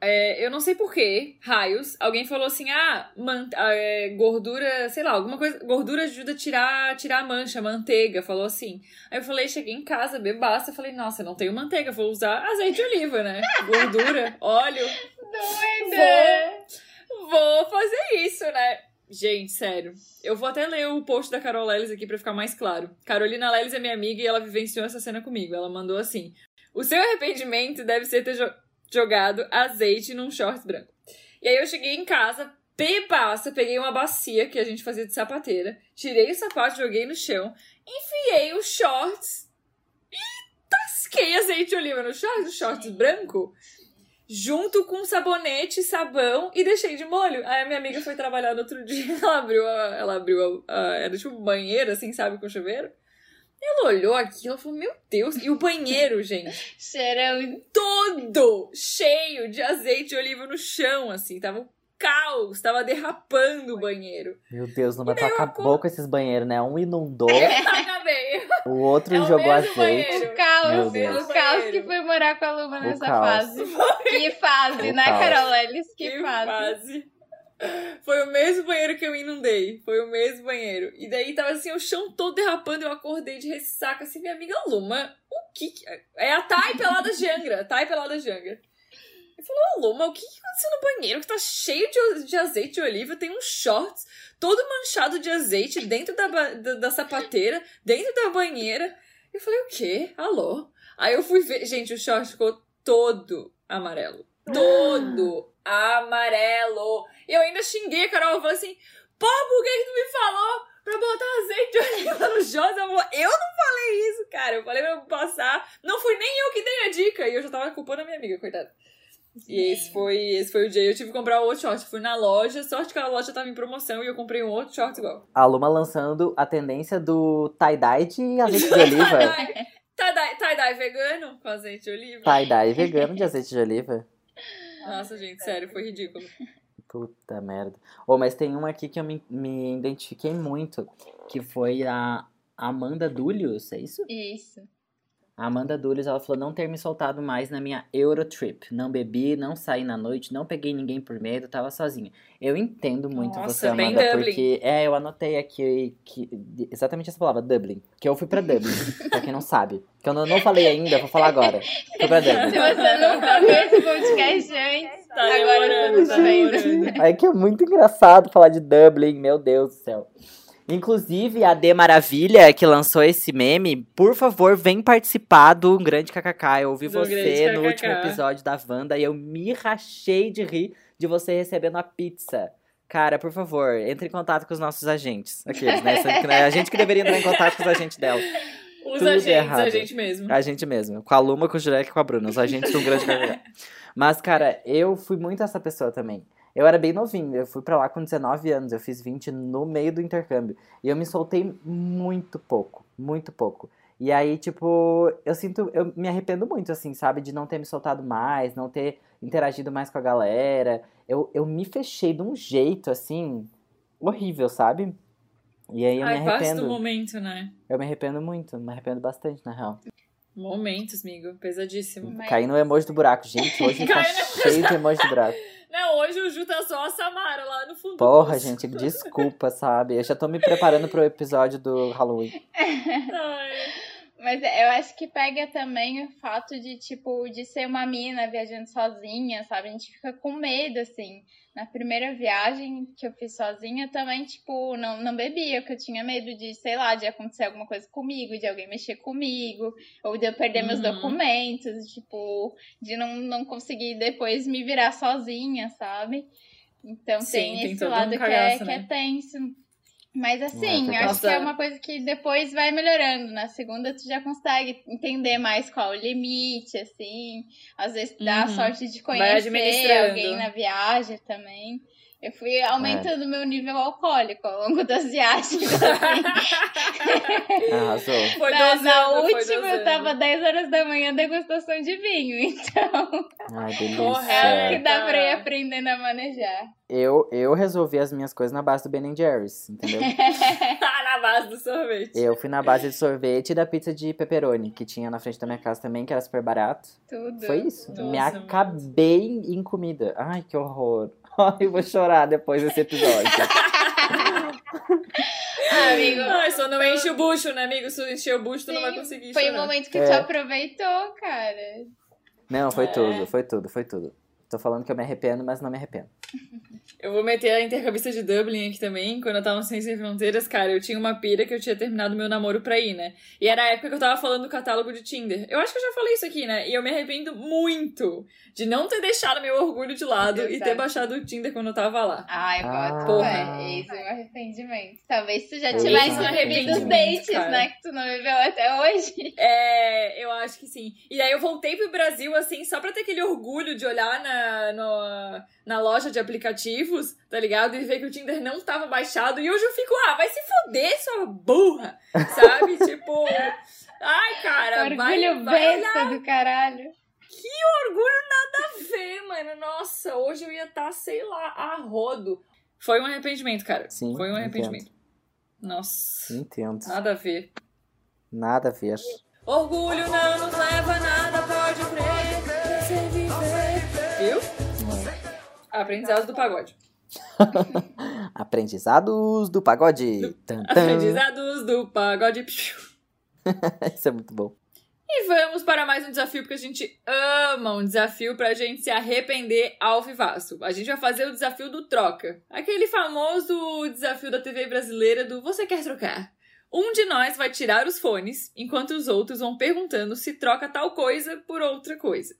é, eu não sei porquê, raios, alguém falou assim, ah, man- ah, é, gordura, sei lá, alguma coisa, gordura ajuda a tirar, tirar a mancha, manteiga, falou assim. Aí eu falei, cheguei em casa, bebaça, falei, nossa, não tenho manteiga, vou usar azeite de oliva, né? Gordura, óleo, doida. Vou fazer isso, né? Gente, sério. Eu vou até ler o post da Carol Lelis aqui pra ficar mais claro. Carolina Lelis é minha amiga e ela vivenciou essa cena comigo. Ela mandou assim: O seu arrependimento deve ser ter jo- jogado azeite num shorts branco. E aí eu cheguei em casa, bebaça, peguei uma bacia que a gente fazia de sapateira, tirei o sapato, joguei no chão, enfiei os shorts e tasquei azeite de oliva no shorts, o shorts branco junto com sabonete, sabão e deixei de molho. Aí a minha amiga foi trabalhar no outro dia, ela abriu a, ela abriu a, a- era tipo um banheiro assim, sabe, com chuveiro. Ela olhou aquilo e falou: "Meu Deus, e o banheiro, gente, Cheirão. todo cheio de azeite de oliva no chão assim, tava um caos, tava derrapando o banheiro. Meu Deus, Luma, tu daí eu acabou com esses banheiros, né? Um inundou, Acabei. o outro É o jogou azeite. banheiro. O caos, Meu Deus. o caos que foi morar com a Luma nessa caos. fase. Que fase, O né. Carol Lelis? Que, Que fase. fase. Foi o mesmo banheiro que eu inundei. Foi o mesmo banheiro. E daí tava assim, o chão todo derrapando. Eu acordei de ressaca, assim, minha amiga Luma, o que que... É a Thay pelada de Angra. Thay pelada de Falei, ô Luma, o que aconteceu no banheiro que tá cheio de, de azeite de oliva? Tem uns shorts todo manchado de azeite dentro da, da, da sapateira, dentro da banheira. Eu falei, o quê? Alô? Aí eu fui ver. Gente, o short ficou todo amarelo. Todo amarelo. E eu ainda xinguei a Carol. Eu falei assim: pô, por que, que tu me falou pra botar azeite de oliva no short? Ela falou: eu não falei isso, cara. Eu falei pra eu passar. Não fui nem eu que dei a dica. E eu já tava culpando a minha amiga, coitada. E esse foi, esse foi o dia. Eu tive que comprar outro short. Fui na loja, sorte que a loja tava em promoção e eu comprei um outro short igual. A Luma lançando a tendência do tie-dye de azeite de oliva. Tie-dye tie-dye vegano com azeite de oliva. tie-dye vegano de azeite de oliva. Nossa, gente, sério, foi ridículo. Puta merda. Oh, mas tem uma aqui que eu me, me identifiquei muito, que foi a Amanda Dullius, é isso? Isso. A Amanda Dulles, ela falou não ter me soltado mais na minha Eurotrip. Não bebi, não saí na noite, não peguei ninguém por medo, tava sozinha. Eu entendo muito Nossa, você, Amanda, porque... É, eu anotei aqui que, exatamente essa palavra, Dublin. Que eu fui pra Dublin, pra quem não sabe. Que eu não, não falei ainda, vou falar agora. Fui pra Se Dublin. você nunca viu esse podcast antes, Tá agora demorando, tá tá vendo. demorando. Aí que é muito engraçado falar de Dublin, meu Deus do céu. Inclusive, a D Maravilha, que lançou esse meme, por favor, vem participar do Grande KKK. Eu ouvi Do você no KKK. último episódio da Wanda e eu me rachei de rir de você recebendo a pizza. Cara, por favor, entre em contato com os nossos agentes. Aqueles, né? Né, A gente que deveria entrar em contato com os agentes dela. Os Tudo agentes, errado. a gente mesmo. A gente mesmo. Com a Luma, com o Jurek e com a Bruna. Os agentes do Grande KKK. Mas, cara, eu fui muito essa pessoa também. Eu era bem novinho, eu fui pra lá com 19 anos, eu fiz 20 no meio do intercâmbio. E eu me soltei muito pouco, muito pouco. E aí, tipo, eu sinto, eu me arrependo muito, assim, sabe? De não ter me soltado mais, não ter interagido mais com a galera. Eu, eu me fechei de um jeito, assim, horrível, sabe? E aí eu Ai, me passa do arrependo. momento, né? Eu me arrependo muito, me arrependo bastante, na real. Momentos, amigo. Pesadíssimo. Mas- Caí no emoji do buraco, gente. Hoje tá cheio de emoji do buraco. Não, hoje o Ju tá só a Samara lá no fundo. do Porra, gente, desculpa, sabe? Eu já tô me preparando pro episódio do Halloween. Ai. Mas eu acho que pega também o fato de, tipo, de ser uma mina viajando sozinha, sabe? A gente fica com medo, assim. Na primeira viagem que eu fiz sozinha, também, tipo, não, não bebia, porque eu tinha medo de, sei lá, de acontecer alguma coisa comigo, de alguém mexer comigo, ou de eu perder meus Uhum. documentos, tipo, de não, não conseguir depois me virar sozinha, sabe? Então Sim, tem, tem esse todo um lado que, cagaço, é, que né? é tenso. Mas assim, É, acho que é uma coisa que depois vai melhorando. Na segunda, tu já consegue entender mais qual o limite, assim. Às vezes dá a Uhum. sorte de conhecer alguém na viagem também. Eu fui É. aumentando meu nível alcoólico ao longo das viagens. assim. Arrasou. Foi na, na foi última, eu tava 10 horas da manhã degustação de vinho. Então, Ai, delícia. É o que dá pra ir aprendendo a manejar. Eu, eu resolvi as minhas coisas na base do Ben Jerry's, entendeu? Na base do sorvete. Eu fui na base de sorvete e da pizza de pepperoni, que tinha na frente da minha casa também, que era super barato. Tudo. Foi isso. Nossa, Me mano. acabei em comida. Ai, que horror. Eu vou chorar depois desse episódio. Ah, amigo. Ai, só não enche o bucho, né, amigo? Se encher o bucho, tu não vai Sim, conseguir Foi o momento que É. tu aproveitou, cara. Não, foi É. tudo, foi tudo, foi tudo. Tô falando que eu me arrependo, mas não me arrependo. Eu vou meter a intercambista de Dublin aqui também. Quando eu tava no Ciência Sem Fronteiras, cara, eu tinha uma pira que eu tinha terminado meu namoro pra ir, né? E era a época que eu tava falando do catálogo de Tinder. Eu acho que eu já falei isso aqui, né? E eu me arrependo muito de não ter deixado meu orgulho de lado e ter Exato. baixado o Tinder quando eu tava lá. Ai, Ah. Porra. Esse é um arrependimento. Talvez tu já Esse tivesse é um bebido os arrependimento, dates, cara. né? Que tu não bebeu até hoje. É, eu acho que sim. E aí eu voltei pro Brasil, assim, só pra ter aquele orgulho de olhar na, no- na loja de aplicativos, tá ligado? E ver que o Tinder não tava baixado. E hoje eu fico, ah, vai se foder, sua burra! Sabe? tipo, ai, cara, vai, Orgulho vai besta do caralho. orgulho nada a ver, mano. Nossa, hoje eu ia estar, sei lá, a rodo. Foi um arrependimento, cara. Sim, Foi um entendo. arrependimento. Nossa, Entendo. nada a ver. Nada a ver. Orgulho não nos leva a nada, pode crer. Viu? Aprendizados do pagode. Aprendizados do pagode. Tan, tan. Aprendizados do pagode. Isso é muito bom. E vamos para mais um desafio, porque a gente ama um desafio pra gente se arrepender ao vivaço. A gente vai fazer o desafio do troca. Aquele famoso desafio da TV brasileira do Você quer trocar? Um de nós vai tirar os fones, enquanto os outros vão perguntando se troca tal coisa por outra coisa.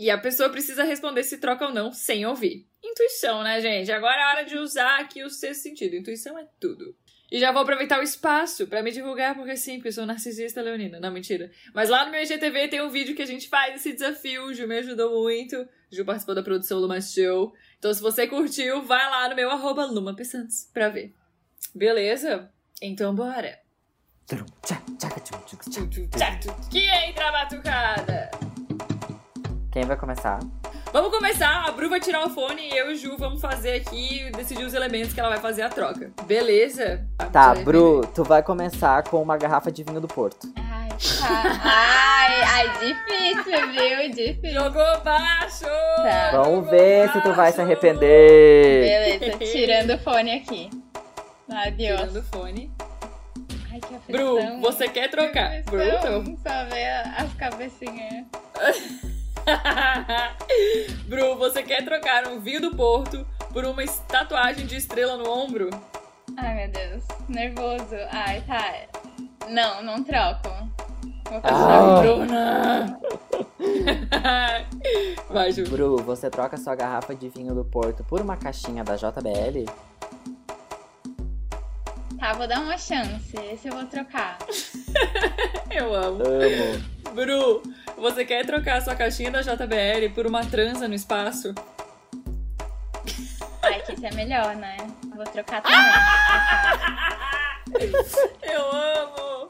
E a pessoa precisa responder se troca ou não sem ouvir. Intuição, né, gente? Agora é a hora de usar aqui o sexto sentido. Intuição é tudo. E já vou aproveitar o espaço pra me divulgar, porque sim, porque eu sou narcisista leonina. Não, mentira. Mas lá no meu IGTV tem um vídeo que a gente faz esse desafio. O Ju me ajudou muito. O Ju participou da produção do Mais Show. Então, se você curtiu, vai lá no meu arroba Luma Pessantes pra ver. Beleza? Então, bora. Que entra a batucada! Quem vai começar? Vamos começar, a Bru vai tirar o fone e eu e o Ju vamos fazer aqui, decidir os elementos que ela vai fazer a troca. Beleza? Tá, Bru, tu vai começar com uma garrafa de vinho do Porto. Ai, tá. Ai, ai, difícil, viu? Difícil. Jogou baixo! Tá. Vamos ver se tu vai se arrepender. Beleza, tirando o fone aqui. Adeus. Tirando o fone. Ai, que aflição. Bru, você quer trocar? Que Bru, então. Só ver as cabecinhas. Bru, você quer trocar um vinho do Porto por uma tatuagem de estrela no ombro? Ai, meu Deus. Nervoso. Ai, tá. Não, não troco. Vou passar Ah. Bruna! Vai, Ju. Bru, você troca sua garrafa de vinho do Porto por uma caixinha da JBL? Tá, vou dar uma chance. Esse eu vou trocar. Eu amo. Amo. Bru, você quer trocar sua caixinha da JBL por uma transa no espaço? Ai, que esse é melhor, né? Vou trocar também. Eu amo!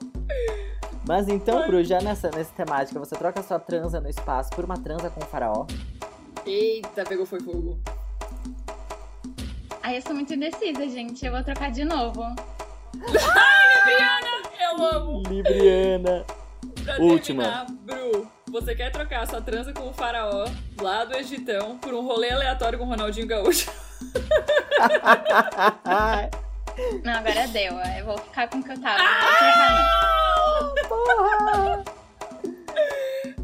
Mas então, Bru, já nessa, nessa temática, você troca sua transa no espaço por uma transa com faraó? Eita, pegou foi fogo. Ai, eu sou muito indecisa, gente. Eu vou trocar de novo. Eu amo. Libriana. Pra Última. terminar, Bru, você quer trocar sua trança com o faraó lá do Egitão por um rolê aleatório com o Ronaldinho Gaúcho? Não, agora deu. Eu vou ficar com o que eu tava. Não vou trocar, não. Porra!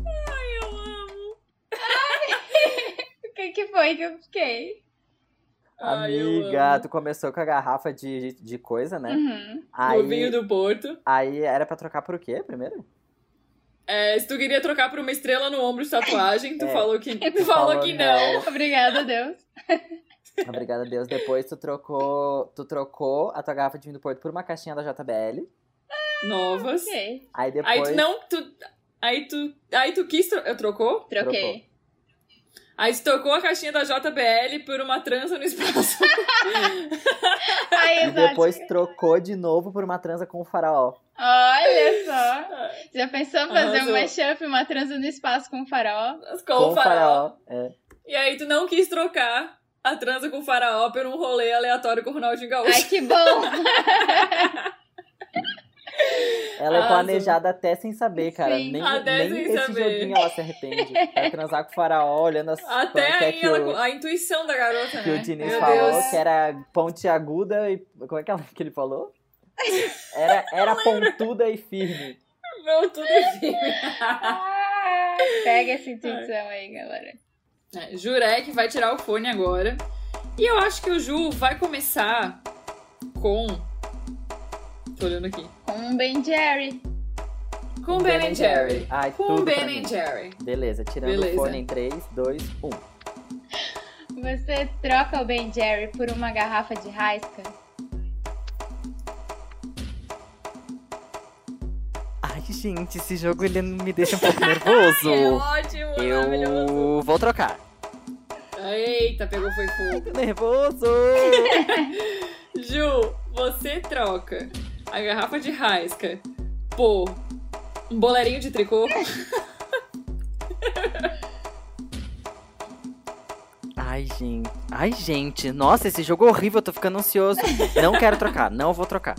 Ai, eu amo. O que, que foi que eu fiquei? Ai, Amiga, tu começou com a garrafa de, de coisa, né? Uhum. Aí, O vinho do Porto. aí era pra trocar por o quê primeiro? É, se tu queria trocar por uma estrela no ombro de tatuagem, tu É. falou que, tu falou falou que não. não. Obrigada, Deus. Obrigada a Deus. Depois tu trocou, tu trocou a tua garrafa de vinho do Porto por uma caixinha da JBL. Novas. Ok. Aí depois Aí tu não. Tu, aí tu. Aí tu quis. Tro... Eu trocou? Troquei. Aí tu trocou a caixinha da JBL por uma trança no espaço. Ai, e depois trocou de novo por uma transa com o faraó. Olha só. Já pensou fazer Arrasou. um mashup, uma transa no espaço com o farol? com, com o faraó. É. E aí tu não quis trocar a trança com o faraó por um rolê aleatório com o Ronaldinho Gaúcho. Ai, que bom. Ela é Arrasou. planejada até sem saber, cara. Sim. Nem, Até nem sem esse saber. joguinho ela se arrepende. Vai transar com o faraó, olhando as Até como é aí que, ela, o, a intuição da garota, que né? o Diniz Meu falou, Deus. que era ponte aguda e. Como é que, ela, que ele falou? Era, era pontuda e firme. Tudo enfim. Ah, Pega essa intuição aí, galera. É, Jurek vai tirar o fone agora. E eu acho que o Ju vai começar com. Tô olhando aqui. Com um Ben Jerry. Com Ben, Jerry. Ai, Com Ben. Jerry. Beleza, tirando Beleza. o fone em um. 3, 2, 1. Você troca o Ben Jerry por uma garrafa de Raisca? Gente, esse jogo ele me deixa um pouco nervoso. É ótimo, maravilhoso. Eu vou trocar. Eita, pegou foi fogo. Tô nervoso! Ju, você troca a garrafa de Raisca por um boleirinho de tricô? Ai, gente. Ai, gente. Nossa, esse jogo é horrível. Eu tô ficando ansioso. Não quero trocar. Não vou trocar.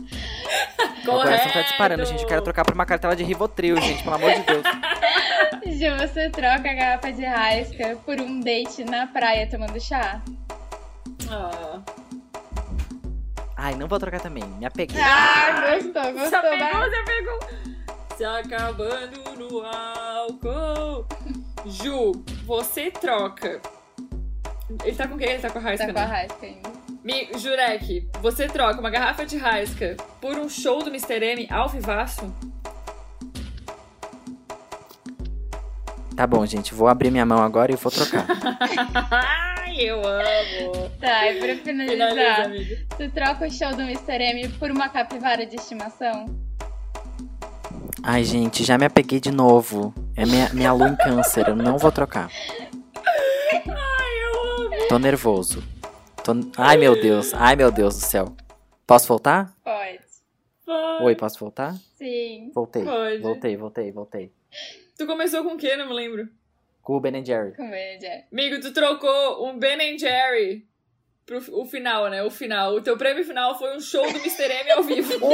Meu coração tá disparando, gente. Eu quero trocar por uma cartela de Rivotril, gente. Pelo amor de Deus. Ju, você troca a garrafa de Raisca por um date na praia tomando chá? Ah, Ai, não vou trocar também. Me apeguei. Ah, gostou, gostou. pegou, vai. você pegou. Se acabando no álcool. Ju, você troca. Ele tá com quem? Ele tá com a Raisca, Tá com a né? Raisca ainda. Mi- Jurek, você troca uma garrafa de Raisca por um show do Mr. M ao vivaço? Tá bom, gente. Vou abrir minha mão agora e vou trocar. Ai, eu amo. Tá, e pra Finaliza, finalizar, amiga. tu troca o show do Mr. M por uma capivara de estimação? Ai, gente, já me apeguei de novo. É minha, minha lua em câncer. Eu não vou trocar. Tô nervoso. Tô... Ai, meu Deus. Ai, meu Deus do céu. Posso voltar? Pode. Vai. Oi, posso voltar? Sim. Voltei. Pode. Voltei, voltei, voltei. Tu começou com o quê? Não me lembro. Com o Ben Jerry. Com Ben Jerry. Amigo, tu trocou um Ben Jerry pro o final, né? O final. O teu prêmio final foi um show do Mr. M ao vivo.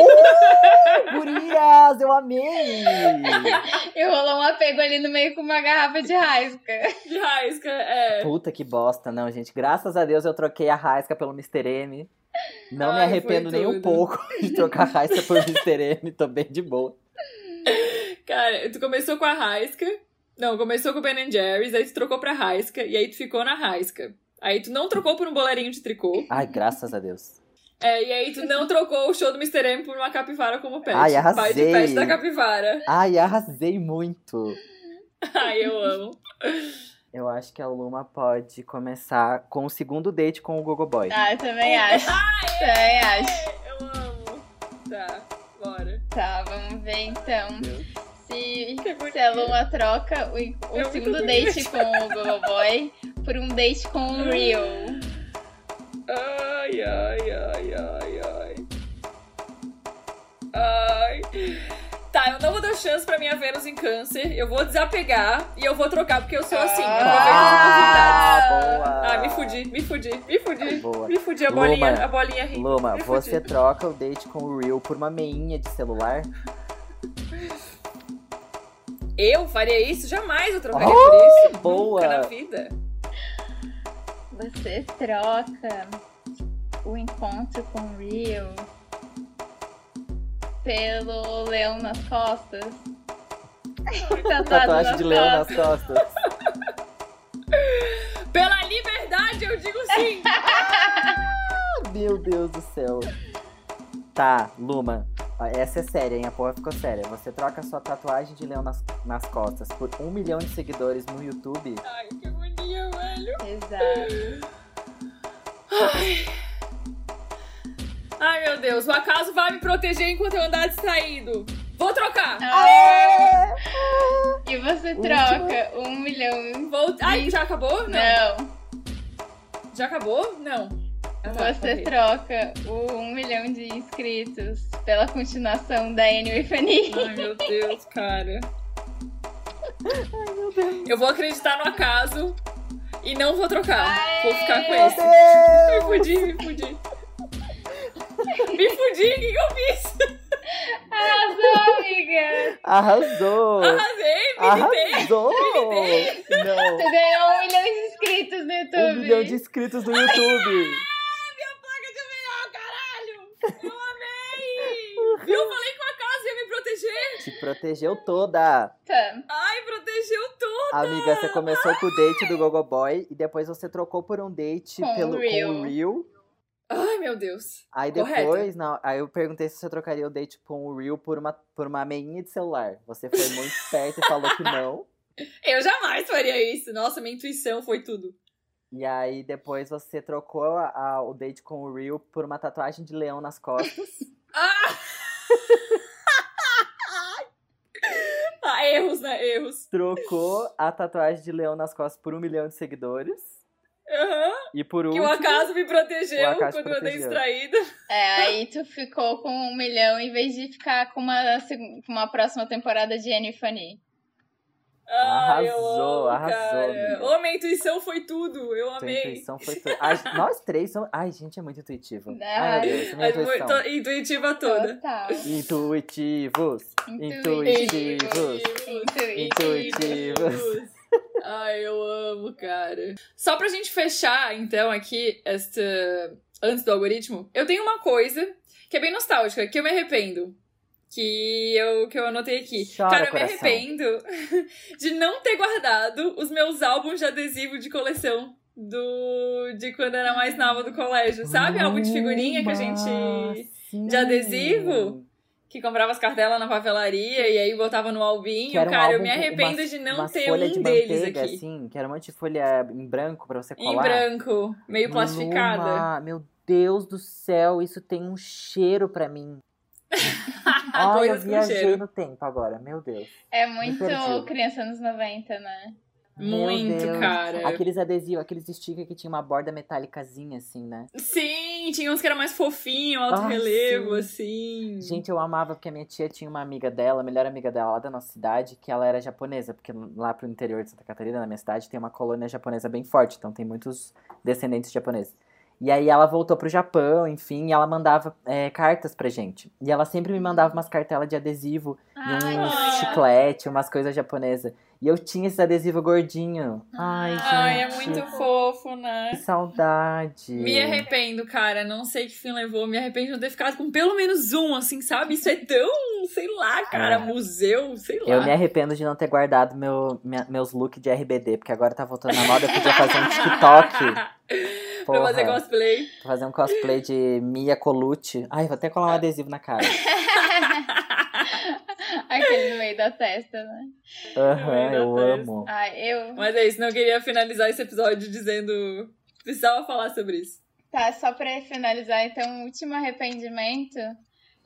Uh, gurias, eu amei! E rolou um apego ali no meio com uma garrafa de Raisca. De Raisca, é. Puta que bosta, não, gente. Graças a Deus eu troquei a Raisca pelo Mr. M. Não me Ai, arrependo foi nem um pouco de trocar a Raisca por Mr. M. Tô bem de boa. Cara, tu começou com a Raisca. Não, começou com o Ben Jerry's, aí tu trocou pra Raisca, e aí tu ficou na Raisca. Aí tu não trocou por um boleirinho de tricô. Ai, graças a Deus. É, e aí tu não trocou o show do Mr. M por uma capivara como pet. Ai, Pai de arrasei. pet da capivara. Ai, arrasei muito. Ai, eu amo. Eu acho que a Luma pode começar com o segundo date com o Gogo Boy. Ah, eu também acho. Também acho. Eu amo. Tá, bora. Tá, vamos ver então. Se, Que se a Luma troca o, o Eu segundo date com o Boy por um date com o Rio. Ai, ai, ai, ai, ai. Ai. Tá, Tá, eu não vou dar chance pra minha Vênus em câncer. Eu vou desapegar e eu vou trocar, porque eu sou assim. Eu aproveito as oportunidades. Ah, boa. Ah, me fudi, me fudi, me fudi. Boa. Me fudi, a bolinha, Luma, a bolinha rindo. Luma, você troca o date com o Real por uma meinha de celular? Eu faria isso? Jamais eu trocaria Oh, por isso. boa. Nunca na vida. Você troca o encontro com o Rio pelo leão nas costas. Tatuagem nas de leão nas costas. costas. Pela liberdade, eu digo sim. Meu Deus do céu. Tá, Luma. Essa é séria, hein? A porra ficou séria. Você troca sua tatuagem de leão nas, nas costas por um milhão de seguidores no YouTube. Ai, que agonia, velho. Exato. Ai. Ai, meu Deus. O acaso vai me proteger enquanto eu andar distraído. Vou trocar. Ah, E você troca um milhão. Vou... Ai, já acabou? Não. Não. Já acabou? Não. Você troca o um milhão de inscritos pela continuação da Annie e Fanny. Ai, meu Deus, cara. Eu vou acreditar no acaso e não vou trocar. Vou ficar com esse. Me fudi, me fudi. Me fudi, o que, que eu fiz? Arrasou, amiga! Arrasou! Arrasei, militei. Arrasou! Você Não! ganhou um milhão de inscritos no YouTube. Um milhão de inscritos no YouTube! Minha placa de avião, caralho! Eu amei! Viu? Falei que o acaso ia me proteger. Te protegeu toda! Tá. Ai, protegeu tudo. Amiga, você começou com o date do Gogo Boy e depois você trocou por um date Com pelo, Real. com o Real. Ai, meu Deus. Aí depois, não, aí eu perguntei se você trocaria o date com o Real por uma, por uma meinha de celular. Você foi muito esperta e falou que não. Eu jamais faria isso. Nossa, minha intuição foi tudo. E aí depois você trocou a- a- o date com o Real por uma tatuagem de leão nas costas. Ah! ah, erros, né? Erros. trocou a tatuagem de leão nas costas por um milhão de seguidores. Aham. E por Que último. o acaso me protegeu acaso quando eu andei protegeu. distraída. É, aí tu ficou com um milhão em vez de ficar com uma, uma próxima temporada de Annie Fanny. Ai, eu Arrasou, amo, arrasou. Ô, minha intuição foi tudo. Eu amei. intuição foi tudo. Ai, nós três somos. Ai, gente, é muito intuitivo. Ai, meu Deus, minha foi intuição. to- intuitiva toda. Total. Intuitivos. Intuitivos. Intuitivos. Intuitivos. Ai, eu amo, cara. Só pra gente fechar, então, aqui, esta. Antes do algoritmo, eu tenho uma coisa que é bem nostálgica, que eu me arrependo. Que eu, que eu anotei aqui. Chora, cara, eu coração. me arrependo de não ter guardado os meus álbuns de adesivo de coleção do de quando era mais nova do colégio. Sabe? Álbum de figurinha que a gente. de adesivo? Que comprava as cartelas na papelaria e aí botava no albinho. Um cara, eu me arrependo umas- de não ter um de deles aqui. assim, que era um monte de folha em branco pra você Em colar. branco, meio plastificada. Luma, meu Deus do céu, isso tem um cheiro pra mim. Ai, eu viajei no tempo agora, meu Deus. É muito criança anos 90, né? Meu Muito, Deus. cara. Aqueles adesivos, aqueles stickers que tinha uma borda metálicazinha, assim, né? Sim, tinha uns que era mais fofinho, alto Ah, relevo, sim. assim. Gente, eu amava porque a minha tia tinha uma amiga dela, a melhor amiga dela lá da nossa cidade, que ela era japonesa, porque lá pro interior de Santa Catarina, na minha cidade, tem uma colônia japonesa bem forte, então tem muitos descendentes japoneses. E aí ela voltou pro Japão, enfim, e ela mandava é, cartas pra gente. E ela sempre me mandava umas cartelas de adesivo Ai, uns chiclete, umas coisas japonesas. E eu tinha esse adesivo gordinho. Ai, gente. Ai, é muito fofo, né? Que saudade. Me arrependo, cara. Não sei que fim levou. Me arrependo de não ter ficado com pelo menos um, assim, sabe? Isso é tão, sei lá, cara, É. museu, sei lá. Eu me arrependo de não ter guardado meu, minha- meus looks de RBD, porque agora tá voltando na moda, eu podia fazer um TikTok. pra fazer Porra. cosplay. Fazer um cosplay de Mia Colucci. Ai, vou até colar um adesivo na cara. Aquele no meio da testa, né? Aham, da eu testa. amo. Ai, eu. Mas é isso, não queria finalizar esse episódio dizendo. Precisava falar sobre isso. Tá, só pra finalizar, então, o último arrependimento.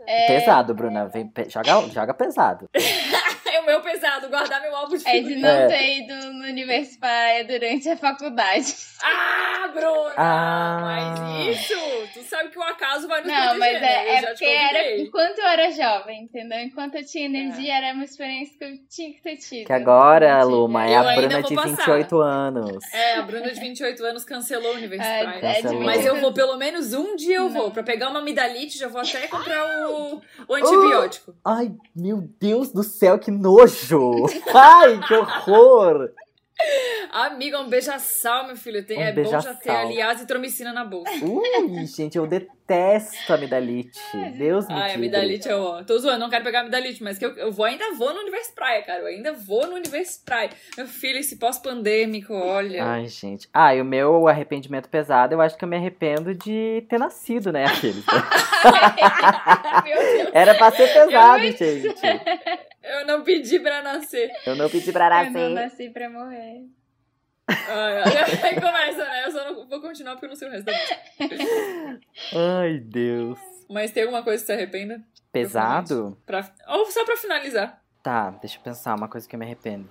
É... Pesado, Bruna. Vem, joga, joga pesado. É o meu pesado, guardar meu álbum de É de figurinha. não É. ter ido no universo praia durante a faculdade. Ah, Bruna! Ah. Mas isso, tu sabe que o acaso vai nos Não, proteger, mas né? é, é porque era enquanto eu era jovem, entendeu? Enquanto eu tinha energia, era uma experiência que eu tinha que ter tido. Que agora. Luma, é Eu a Bruna vou de passar. 28 anos. É, a Bruna de 28 anos cancelou o Universo É, Praia. é de Cancelou. Mas eu 28 vou, pelo menos um dia eu vou. Não. Pra pegar uma amidalite, já vou até comprar o, o antibiótico. Ai, meu Deus do céu, que nojo! Ai, que horror! Amiga, um beija-sal, meu filho. Tem, Um é bom já ter, aliás, e tromicina na bolsa. Ui, gente, eu detesto amidalite. Deus me Ai, amidalite é ó. Tô zoando, não quero pegar amidalite, mas que eu, eu vou, ainda vou no Universo Praia, cara. Eu ainda vou no Universo Praia. Meu filho, esse pós-pandêmico, olha. Ai, gente. Ah, e o meu arrependimento pesado, eu acho que eu me arrependo de ter nascido, né, aqueles. Meu Deus. Era pra ser pesado, gente. Eu não pedi pra nascer. Eu não pedi pra Eu não nascer. nasci pra morrer. Ai, começa, né? Eu só não vou continuar porque eu não sei o resto da. Ai, Deus. Mas tem alguma coisa que você arrependa? Pesado? Pra... Ou só pra finalizar. Tá, deixa eu pensar, uma coisa que eu me arrependo.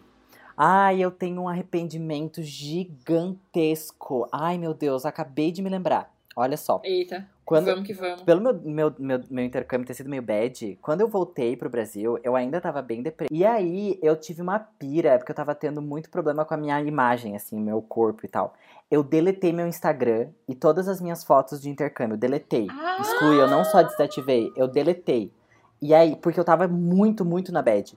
Ai, eu tenho um arrependimento gigantesco. Ai, meu Deus, acabei de me lembrar. Olha só. Eita, Quando, vamos que vamos. Pelo meu, meu, meu, meu intercâmbio ter sido meio bad, quando eu voltei pro Brasil, eu ainda tava bem deprimido. E aí, eu tive uma pira, porque eu tava tendo muito problema com a minha imagem, assim, meu corpo e tal. Eu deletei meu Instagram e todas as minhas fotos de intercâmbio. Deletei. Ah! Excluí, eu não só desativei, eu deletei. E aí, porque eu tava muito, muito na bad.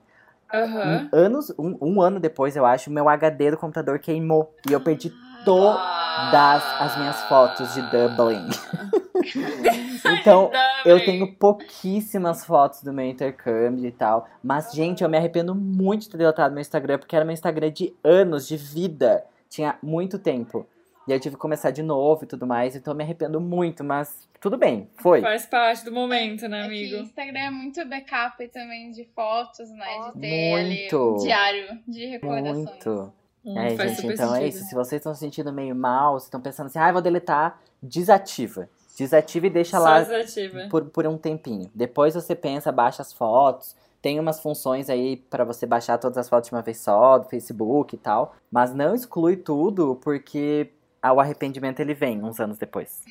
Aham. Um, anos, um, um ano depois, eu acho, meu HD do computador queimou. E eu perdi todas as minhas fotos de Dublin. então, eu tenho pouquíssimas fotos do meu intercâmbio e tal. Mas, gente, eu me arrependo muito de ter deletado meu Instagram, porque era meu Instagram de anos, de vida. Tinha muito tempo. E aí eu tive que começar de novo e tudo mais. Então eu me arrependo muito, mas tudo bem, foi. Faz parte do momento, né, É que amigo? Instagram é muito backup também de fotos, né? De ter ali Muito. um diário de recordações. Muito. Hum, É, faz gente, então é sentido. isso. Se vocês estão se sentindo meio mal, se estão pensando assim, ah, eu vou deletar, desativa. Desativa e deixa Só lá desativa. por, por um tempinho. Depois você pensa, baixa as fotos. Tem umas funções aí pra você baixar todas as fotos de uma vez só, do Facebook e tal. Mas não exclui tudo, porque o arrependimento ele vem uns anos depois.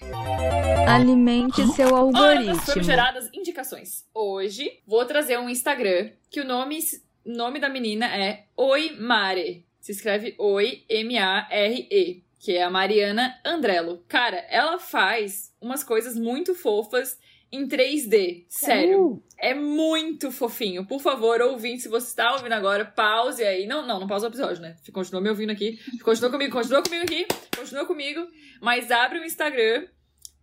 Alimente seu Hora das algoritmo. famigeradas indicações. Hoje vou trazer um Instagram que o nome, nome da menina é Oi Mare. Se escreve Oi M-A-R-E. Que é a Mariana Andrello. Cara, ela faz umas coisas muito fofas em 3D. Sério. Uh, É muito fofinho. Por favor, ouvinte, se você está ouvindo agora, pause aí. Não, não, não pausa o episódio, né? Continua me ouvindo aqui. Continua comigo, continua comigo aqui. Continua comigo. Mas abre o Instagram.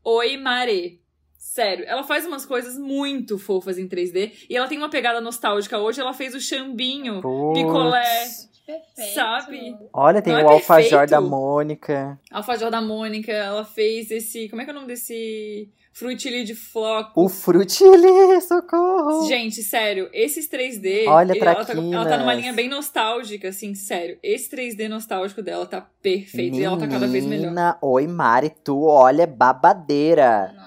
Oi, Mare. Sério, ela faz umas coisas muito fofas em 3D. E ela tem uma pegada nostálgica. Hoje ela fez o chambinho, putz. picolé, Perfeito. sabe? Olha, tem Não é o alfajor perfeito? da Mônica. Alfajor da Mônica. Ela fez esse. Como é que é o nome desse. Frutilli de floco. O Frutili, socorro! Gente, sério, esses 3D. Olha, ele- ela, tá, ela tá numa linha bem nostálgica, assim, sério. Esse 3D nostálgico dela tá perfeito. E ela tá cada vez melhor. Menina, oi Mari, tu olha babadeira. Nossa.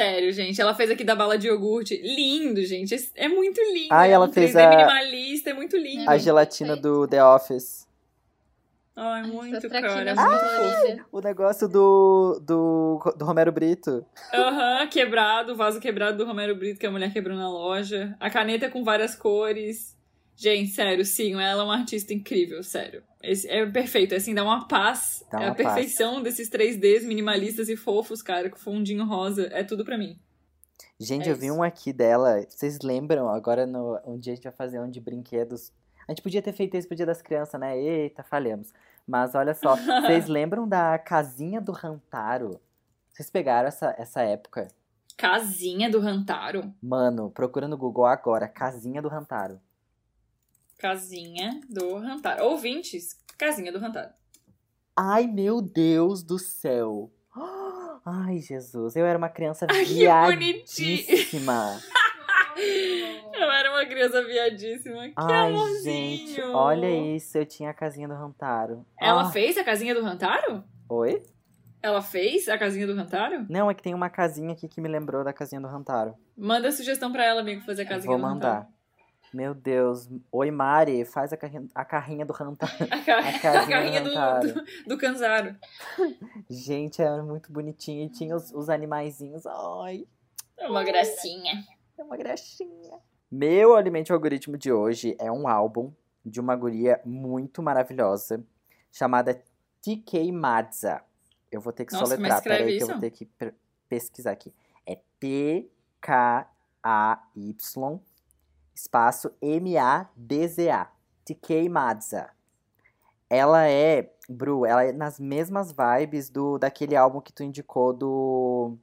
Sério, gente. Ela fez aqui da bala de iogurte. Lindo, gente. Esse- É muito lindo. Ai, é ela um fez 3D a- minimalista, é muito lindo. A gelatina do The Office. Ai, muito, cara. é fofo. O negócio do, do, do Romero Brito. Aham, quebrado. O vaso quebrado do Romero Brito que a mulher quebrou na loja. A caneta com várias cores. Gente, sério, sim, ela é uma artista incrível, sério. Esse, é perfeito, assim, dá uma paz. Dá é a uma paz. perfeição desses 3Ds minimalistas e fofos, cara, com fundinho rosa. É tudo pra mim. Gente, É eu vi isso. um aqui dela. Vocês lembram? Agora, no, um dia a gente vai fazer um de brinquedos. A gente podia ter feito isso pro Dia das Crianças, né? Eita, falhamos. Mas olha só, vocês lembram da casinha do Rantaro? Vocês pegaram essa, essa época? Casinha do Rantaro. Mano, procura no Google agora, casinha do Rantaro. Casinha do Rantaro. Ouvintes, casinha do Rantaro. Ai, meu Deus do céu. Ai, Jesus, eu era uma criança Ai, viadíssima. Eu era uma criança viadíssima. Que Ai, amorzinho. gente, olha isso, eu tinha a casinha do Rantaro. Ela Ah, fez a casinha do Rantaro? Oi? Ela fez a casinha do Rantaro? Não, é que tem uma casinha aqui que me lembrou da casinha do Rantaro. Manda sugestão pra ela, amigo, fazer a casinha Vou do mandar. Rantaro. Meu Deus. Oi, Mari, faz a carrinha, a carrinha do Rantaro. A, ca- A a casinha carrinha do, do, do Canzaro. Gente, era muito bonitinho. E tinha os, os animaizinhos. Ai, É uma gracinha. é uma graxinha. Meu Alimente o Algoritmo de hoje é um álbum de uma guria muito maravilhosa chamada TK Madza. Eu vou ter que Nossa, soletrar, peraí que eu vou ter que pesquisar aqui. É T-K-A-Y espaço M-A-D-Z-A. TK Madza. Ela é, Bru, ela é nas mesmas vibes do daquele álbum que tu indicou do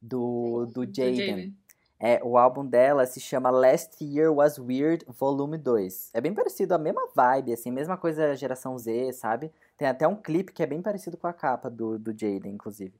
do, do. Jaden. É, o álbum dela se chama Last Year Was Weird, Volume 2. É bem parecido, a mesma vibe, assim, mesma coisa geração Z, sabe? Tem até um clipe que é bem parecido com a capa do, do Jaden, inclusive.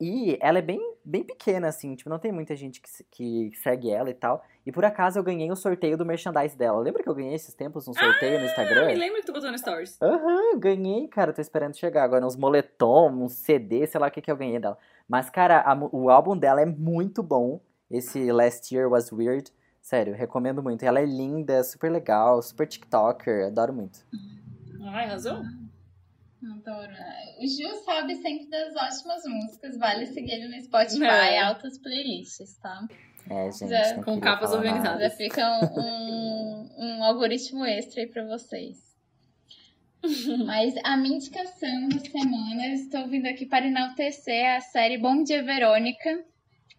E ela é bem, bem pequena, assim, tipo, não tem muita gente que, que segue ela e tal. E por acaso eu ganhei o sorteio do merchandise dela. Lembra que eu ganhei esses tempos um sorteio no Ah, Instagram? me lembra que tu botou no Stories. Aham, ganhei, cara. Tô esperando chegar agora. Uns moletom, uns CD, sei lá o que, que eu ganhei dela. Mas, cara, a o álbum dela é muito bom. Esse Last Year Was Weird. Sério, recomendo muito. Ela é linda, super legal, super TikToker. Adoro muito. Ai, arrasou. Adoro. O Gil sabe sempre das ótimas músicas. Vale seguir ele no Spotify, É. altas playlists, tá? É, gente. Já- Com capas organizadas. Já fica um, um, um algoritmo extra aí pra vocês. Mas a minha indicação da semana, eu estou vindo aqui para enaltecer a série Bom Dia Verônica.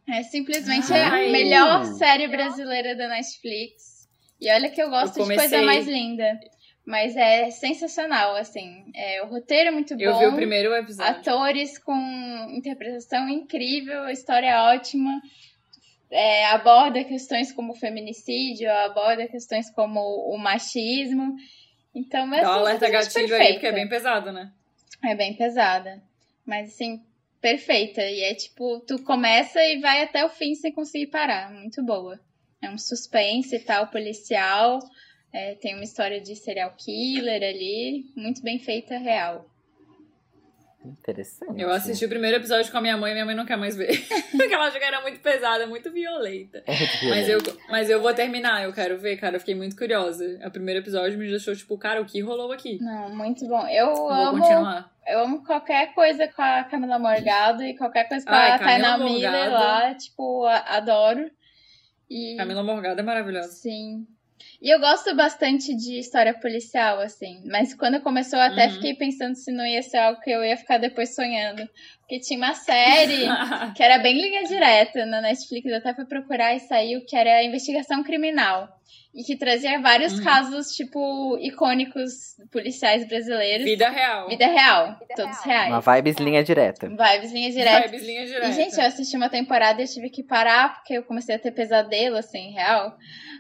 É simplesmente Ai. a melhor série brasileira da Netflix. E olha que eu gosto Eu de coisa comecei- mais linda. Mas é sensacional, assim. É, o roteiro é muito bom. Eu vi o primeiro episódio. Atores com interpretação incrível, história ótima. É, aborda questões como o feminicídio, aborda questões como o machismo. Então, é Dá um alerta simplesmente gatilho aí, perfeita. porque é bem pesado, né? É bem pesada. Mas, assim, perfeita. E é tipo, tu começa e vai até o fim sem conseguir parar. Muito boa. É um suspense e tal, policial. É, tem uma história de serial killer ali. Muito bem feita, real. Interessante. Eu assisti o primeiro episódio com a minha mãe e minha mãe não quer mais ver. Porque ela acha que era muito pesada, muito violenta. É Mas eu, mas eu vou terminar, eu quero ver, cara. Eu fiquei muito curiosa. O primeiro episódio me deixou, tipo, cara, o que rolou aqui? Não, muito bom. Eu Vou amo continuar. Eu amo qualquer coisa com a Camila Morgado e qualquer coisa com Ai, a Tainá Miller Morgado. lá, tipo, adoro. E Camila Morgada é maravilhosa. sim. E eu gosto bastante de história policial, assim. Mas quando começou, eu até Uhum. fiquei pensando se não ia ser algo que eu ia ficar depois sonhando. Porque tinha uma série que era bem linha direta na Netflix, eu até fui procurar e saiu, que era Investigação Criminal. E que trazia vários Uhum. casos, tipo, icônicos policiais brasileiros. Vida real. Vida real, todos reais. Uma vibes linha direta. Vibes linha direta. Vibes linha direta. E, gente, eu assisti uma temporada e eu tive que parar porque eu comecei a ter pesadelo, assim, real.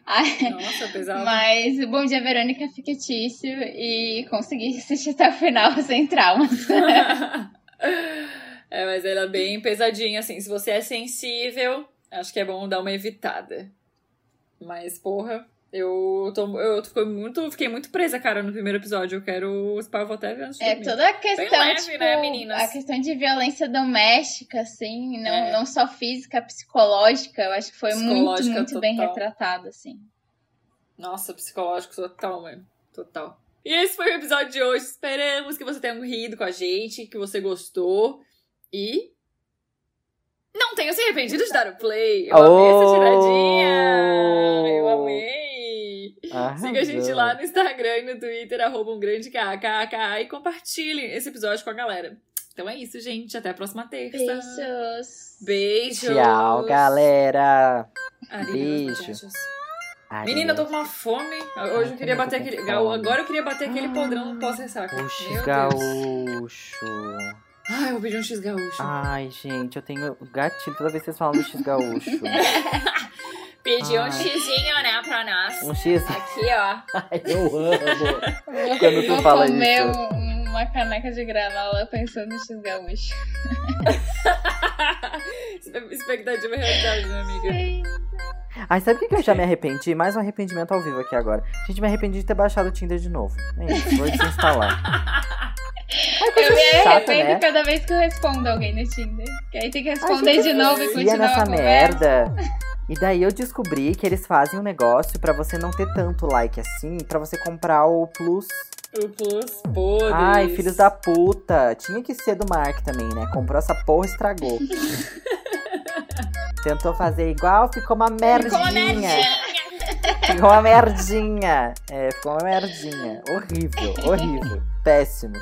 Ai, Nossa, pesado. mas o Bom Dia Verônica é fictício e consegui assistir até o final sem traumas. é, mas ela é bem pesadinha, assim. Se você é sensível, acho que é bom dar uma evitada. Mas, porra, eu tô. Eu fiquei muito, fiquei muito presa, cara, no primeiro episódio. Eu quero. Os pais vou até ver antes de É dormir. toda a questão, leve, tipo, né, meninas? a questão de violência doméstica, assim, não, É. não só física, psicológica, eu acho que foi muito, muito bem total. retratado, assim. Nossa, psicológico total, mano. Total. E esse foi o episódio de hoje. Esperamos que você tenha rido com a gente, que você gostou. E. Não tenha se arrependido de dar o play. Eu amei essa Oh! tiradinha. Eu amei. Siga a gente Arrasou. lá no Instagram e no Twitter, arroba um grande KKK, e compartilhe esse episódio com a galera. Então é isso, gente. Até a próxima terça. Beijos. Beijos. Tchau, galera. Adiós, Beijo. muchachos. Adeus. Menina, eu tô com uma fome. Hoje eu queria bater aquele. fome. Agora eu queria bater aquele podrão no pós-ressaca. Deus. gaúcho. Ai, eu vou pedir um X gaúcho. Ai, gente, eu tenho gatilho toda vez que vocês falam do X gaúcho. Pedi um xizinho, né, pra nós. Um X. Aqui, ó. Ai, eu amo. Quando tu vou fala comer isso. um- uma caneca de granola pensando no X gaúcho. Expectativa e realidade, né, amiga? Ai, sabe o que que eu já me arrependi? Mais um arrependimento ao vivo aqui agora. Gente, me arrependi de ter baixado o Tinder de novo. É isso, vou desinstalar. Ai, Eu me chata, arrependo né? cada vez que eu respondo alguém no Tinder. Que aí tem que responder de novo e continuar nessa a conversa. merda. E daí eu descobri que eles fazem um negócio pra você não ter tanto like assim, pra você comprar o Plus. O Plus podres. Ai, filhos da puta. Tinha que ser do Mark também, né? Comprou essa porra e estragou. Tentou fazer igual, ficou uma merdinha. Ficou uma merdinha. Ficou uma merdinha. É, ficou uma merdinha. Horrível, horrível. Péssimo.